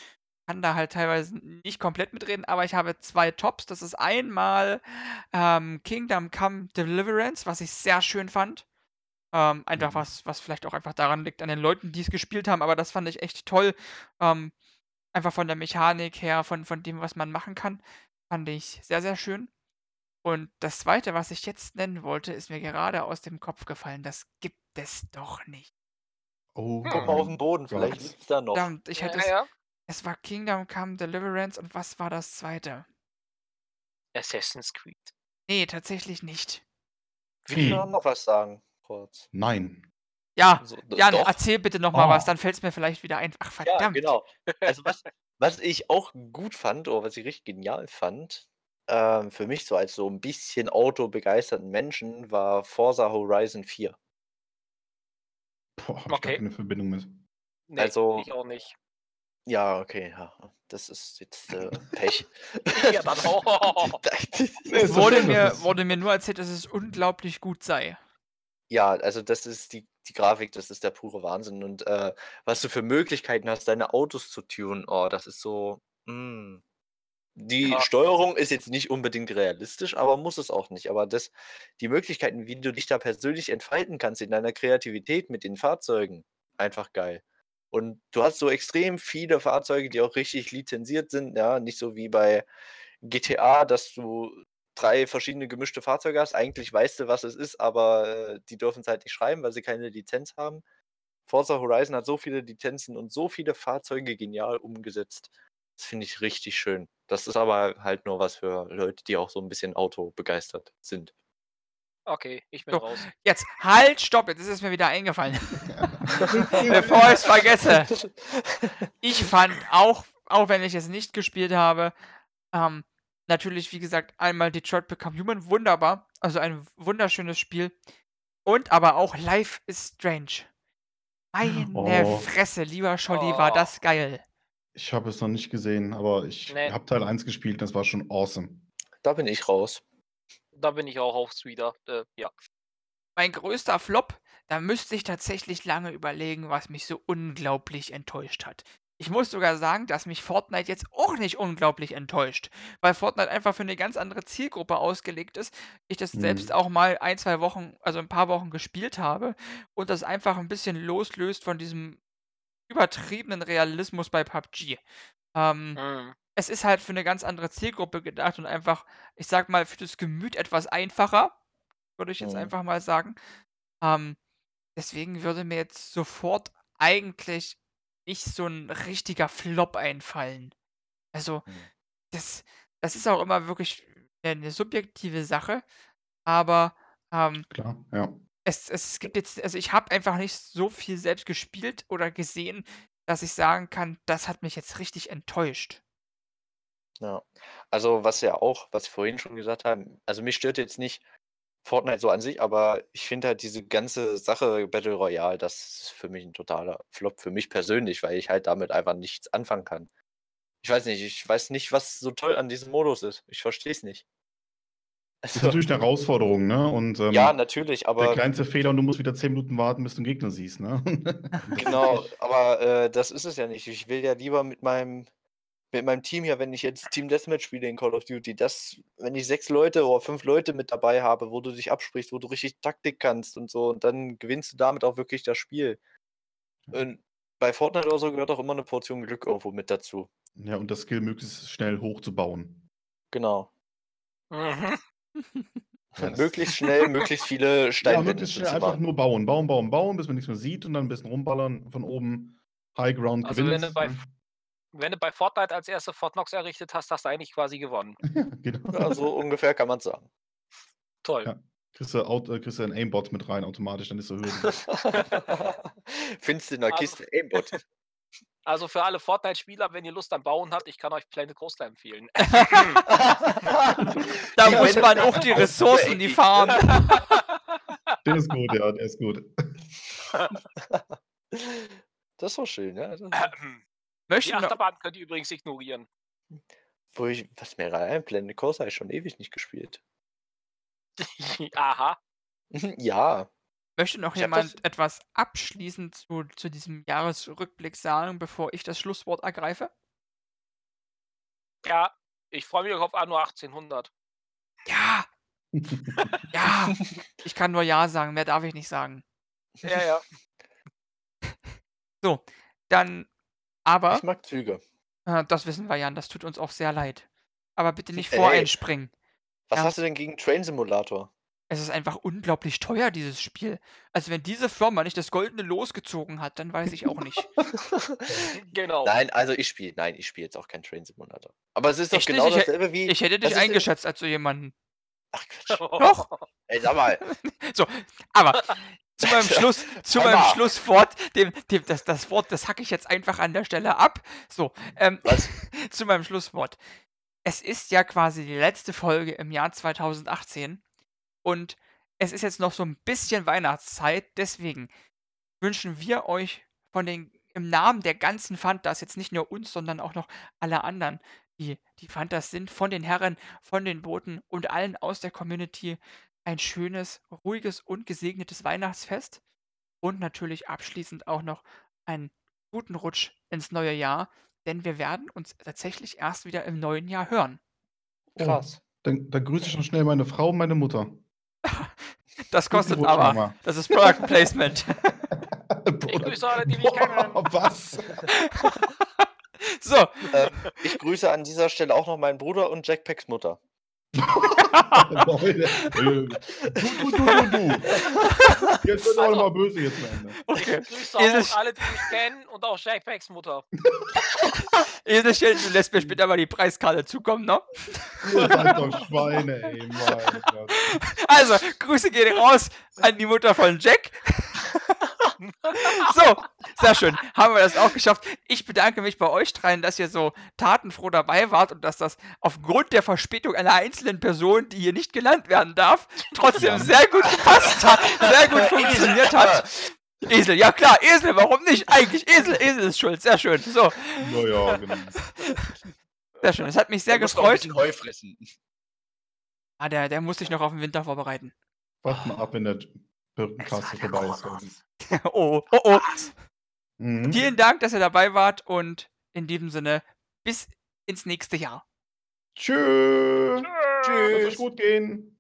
kann da halt teilweise nicht komplett mitreden, aber ich habe zwei Tops. Das ist einmal ähm, Kingdom Come Deliverance, was ich sehr schön fand. Ähm, einfach Mhm. was, was vielleicht auch einfach daran liegt, an den Leuten, die es gespielt haben, aber das fand ich echt toll. Ähm, einfach von der Mechanik her, von, von dem, was man machen kann, fand ich sehr, sehr schön. Und das zweite, was ich jetzt nennen wollte, ist mir gerade aus dem Kopf gefallen. Das gibt es doch nicht. Oh, Guck mal auf den Boden, vielleicht Gott. liegt's da noch. Verdammt, ich hätte ja, es. ja. Es war Kingdom Come Deliverance und was war das zweite? Assassin's Creed. Nee, tatsächlich nicht. Wir Wie? können noch was sagen, kurz. Nein. Ja, So, d- Jan, doch. erzähl bitte nochmal was, Oh. dann fällt es mir vielleicht wieder ein. Ach, Ja, verdammt. genau. Also was, was ich auch gut fand, oder was ich richtig genial fand, ähm, für mich so als so ein bisschen autobegeisterten Menschen, war Forza Horizon 4. Boah, hab ich Okay. gar keine Verbindung mit. Nee, Also- ich auch nicht. Ja, okay, ja. Das ist jetzt äh, Pech. Ja, dann ist doch Wurde mir, es- wurde mir nur erzählt, dass es unglaublich gut sei. Ja, also das ist die, die Grafik, das ist der pure Wahnsinn. Und äh, was du für Möglichkeiten hast, deine Autos zu tunen, oh, das ist so. mm. Die Ja. Steuerung ist jetzt nicht unbedingt realistisch, aber muss es auch nicht. Aber das, die Möglichkeiten, wie du dich da persönlich entfalten kannst in deiner Kreativität mit den Fahrzeugen, einfach geil. Und du hast so extrem viele Fahrzeuge, die auch richtig lizenziert sind, ja, nicht so wie bei GTA, dass du drei verschiedene gemischte Fahrzeuge hast. Eigentlich weißt du, was es ist, aber äh, die dürfen es halt nicht schreiben, weil sie keine Lizenz haben. Forza Horizon hat so viele Lizenzen und so viele Fahrzeuge genial umgesetzt. Das finde ich richtig schön. Das ist aber halt nur was für Leute, die auch so ein bisschen Auto begeistert sind. Okay, ich bin So. raus. Jetzt, halt, stopp, jetzt ist es mir wieder eingefallen. Bevor ich es vergesse. Ich fand auch, auch wenn ich es nicht gespielt habe, ähm, natürlich, wie gesagt, einmal Detroit Become Human, wunderbar. Also ein wunderschönes Spiel. Und aber auch Life is Strange. Meine Oh. Fresse, lieber Scholli, war Oh. das geil. Ich habe es noch nicht gesehen, aber ich Nee. habe Teil 1 gespielt, das war schon awesome. Da bin ich raus. Da bin ich auch aufs wieder. Äh, ja. Mein größter Flop, da müsste ich tatsächlich lange überlegen, was mich so unglaublich enttäuscht hat. Ich muss sogar sagen, dass mich Fortnite jetzt auch nicht unglaublich enttäuscht, weil Fortnite einfach für eine ganz andere Zielgruppe ausgelegt ist. Ich das selbst Mhm. auch mal ein, zwei Wochen, also ein paar Wochen gespielt habe und das einfach ein bisschen loslöst von diesem übertriebenen Realismus bei PUBG. Ähm, Mhm. es ist halt für eine ganz andere Zielgruppe gedacht und einfach, ich sag mal, für das Gemüt etwas einfacher, würde ich jetzt Mhm. einfach mal sagen. Ähm, deswegen würde mir jetzt sofort eigentlich nicht so ein richtiger Flop einfallen. Also, Mhm. das das ist auch immer wirklich eine subjektive Sache, aber, ähm, Klar, ja. Es es gibt jetzt also, ich habe einfach nicht so viel selbst gespielt oder gesehen, dass ich sagen kann, das hat mich jetzt richtig enttäuscht. Ja. Also, was ja auch was wir vorhin schon gesagt haben also, mich stört jetzt nicht Fortnite so an sich, aber ich finde halt diese ganze Sache Battle Royale, das ist für mich 'n totaler Flop für mich persönlich, weil ich halt damit einfach nichts anfangen kann. Ich weiß nicht, ich weiß nicht, was so toll an diesem Modus ist. Ich verstehe es nicht. Ist Also natürlich 'ne Herausforderung, ne? Und, Ja, ähm, natürlich, der aber kleinste Fehler und du musst wieder 10 Minuten warten, bis du 'n Gegner siehst, ne? Genau, aber, äh, das ist es ja nicht. Ich will ja lieber mit meinem mit meinem Team hier wenn ich jetzt Team Deathmatch spiele in Call of Duty, das wenn ich 6 Leute oder 5 Leute mit dabei habe, wo du dich absprichst, wo du richtig Taktik kannst und so und dann gewinnst du damit auch wirklich das Spiel. Und bei Fortnite oder so gehört auch immer 'ne Portion Glück irgendwo mit dazu. Ja, und das Skill möglichst schnell hochzubauen. Genau. Mhm. Ja, Möglichst schnell, möglichst viele Ja, Steinwände möglichst zu schnell einfach nur bauen, bauen, bauen, bauen, bis man nix mehr sieht und dann 'n bisschen rumballern von oben. High Ground Also, wenn du gewinnt, bei ne? F wenn du bei Fortnite als 1. Fort Knox errichtet hast, hast du eigentlich quasi gewonnen. Ja, genau. Ja, so ungefähr kann man's sagen. Toll. Ja. Kriegst du äh, kriegst du 'n Aimbot mit rein automatisch, dann ist er Höhe. Findest du in der Also Kiste Aimbot. Also, für alle Fortnite-Spieler, wenn ihr Lust am Bauen habt, ich kann euch Planet Coaster empfehlen. Da Die muss man auch die Ressourcen, die farmen. Der ist gut, ja, der ist gut. Das ist doch schön, ja. Das Die Möchten noch Achterbahn könnt ihr übrigens ignorieren. Wo ich was mir grade einfällt, Planet Coaster habe ich schon ewig nicht gespielt. Aha. Ja. Möchte noch Ich jemand das etwas abschließend zu zu diesem Jahresrückblick sagen, bevor ich das Schlusswort ergreife? Ja, ich freue mich auf Anno 1800. Ja! Ja! Ich kann nur ja sagen, mehr darf ich nicht sagen. Ja, ja. So, dann aber Ich mag Züge. äh, das wissen wir, Jan, das tut uns auch sehr leid. Aber bitte nicht Ey. voreinspringen. Was Ja. hast du denn gegen Train Simulator? Es ist einfach unglaublich teuer, dieses Spiel. Also, wenn diese Firma nicht das goldene Los gezogen hat, dann weiß ich auch nicht. Genau. Nein, also ich spiele nein, ich spiele jetzt auch kein Train Simulator. Aber es ist doch Echt genau nicht? Ich dasselbe wie ich hätte dich eingeschätzt als so jemanden. Ach Quatsch. Doch. Ey, sag mal. So, aber zu meinem Schluss zu meinem. Schlusswort, dem dem das das Wort, das hacke ich jetzt einfach an der Stelle ab. So, ähm, Was? zu meinem Schlusswort. Es ist ja quasi die letzte Folge im Jahr 2018 und es ist jetzt noch so 'n bisschen Weihnachtszeit, deswegen wünschen wir euch von den im Namen der ganzen Fantas, jetzt nicht nur uns, sondern auch noch alle anderen, die die Fantas sind, von den Herren, von den Boten und allen aus der Community ein schönes, ruhiges und gesegnetes Weihnachtsfest und natürlich abschließend auch noch einen guten Rutsch ins neue Jahr, denn wir werden uns tatsächlich erst wieder im neuen Jahr hören. Oh, Krass. dann dann grüße ich noch schnell meine Frau und meine Mutter. Das kostet aber. Das ist Product Placement. Ich grüße alle, die mich kennen. Was? So. Ähm, ich grüße an dieser Stelle auch noch meinen Bruder und Jackpacks Mutter. Leute, äh, du, du, du, du, du. Jetzt wird auch Also noch mal böse jetzt am Ende. Okay. Ich grüße auch alle, die mich kennen und auch Jackpacks Mutter. Eselchen, du lässt mir später mal die Preiskarte zukommen, ne? Ihr seid doch Schweine, ey, mein Gott. Also, Grüße gehen raus an die Mutter von Jack. So, sehr schön. Haben wir das auch geschafft. Ich bedanke mich bei euch dreien, dass ihr so tatenfroh dabei wart und dass das aufgrund der Verspätung einer einzelnen Person, die hier nicht genannt werden darf, trotzdem Ja. sehr gut gepasst hat, sehr gut funktioniert hat. Esel, ja klar, Esel, warum nicht? Eigentlich Esel, Esel ist schuld. Sehr schön. So, Ja, ja, genau. sehr schön. Es hat mich sehr muss noch ein gefreut. bisschen Heu fressen. Ah, der, der muss sich noch auf den Winter vorbereiten. Wart mal ab, wenn der Birkencast vorbei ist. oh, oh, oh. Mhm. Vielen Dank, dass ihr dabei wart und in diesem Sinne bis ins nächste Jahr. Tschüss. Tschüss. Lasst euch gut gehen.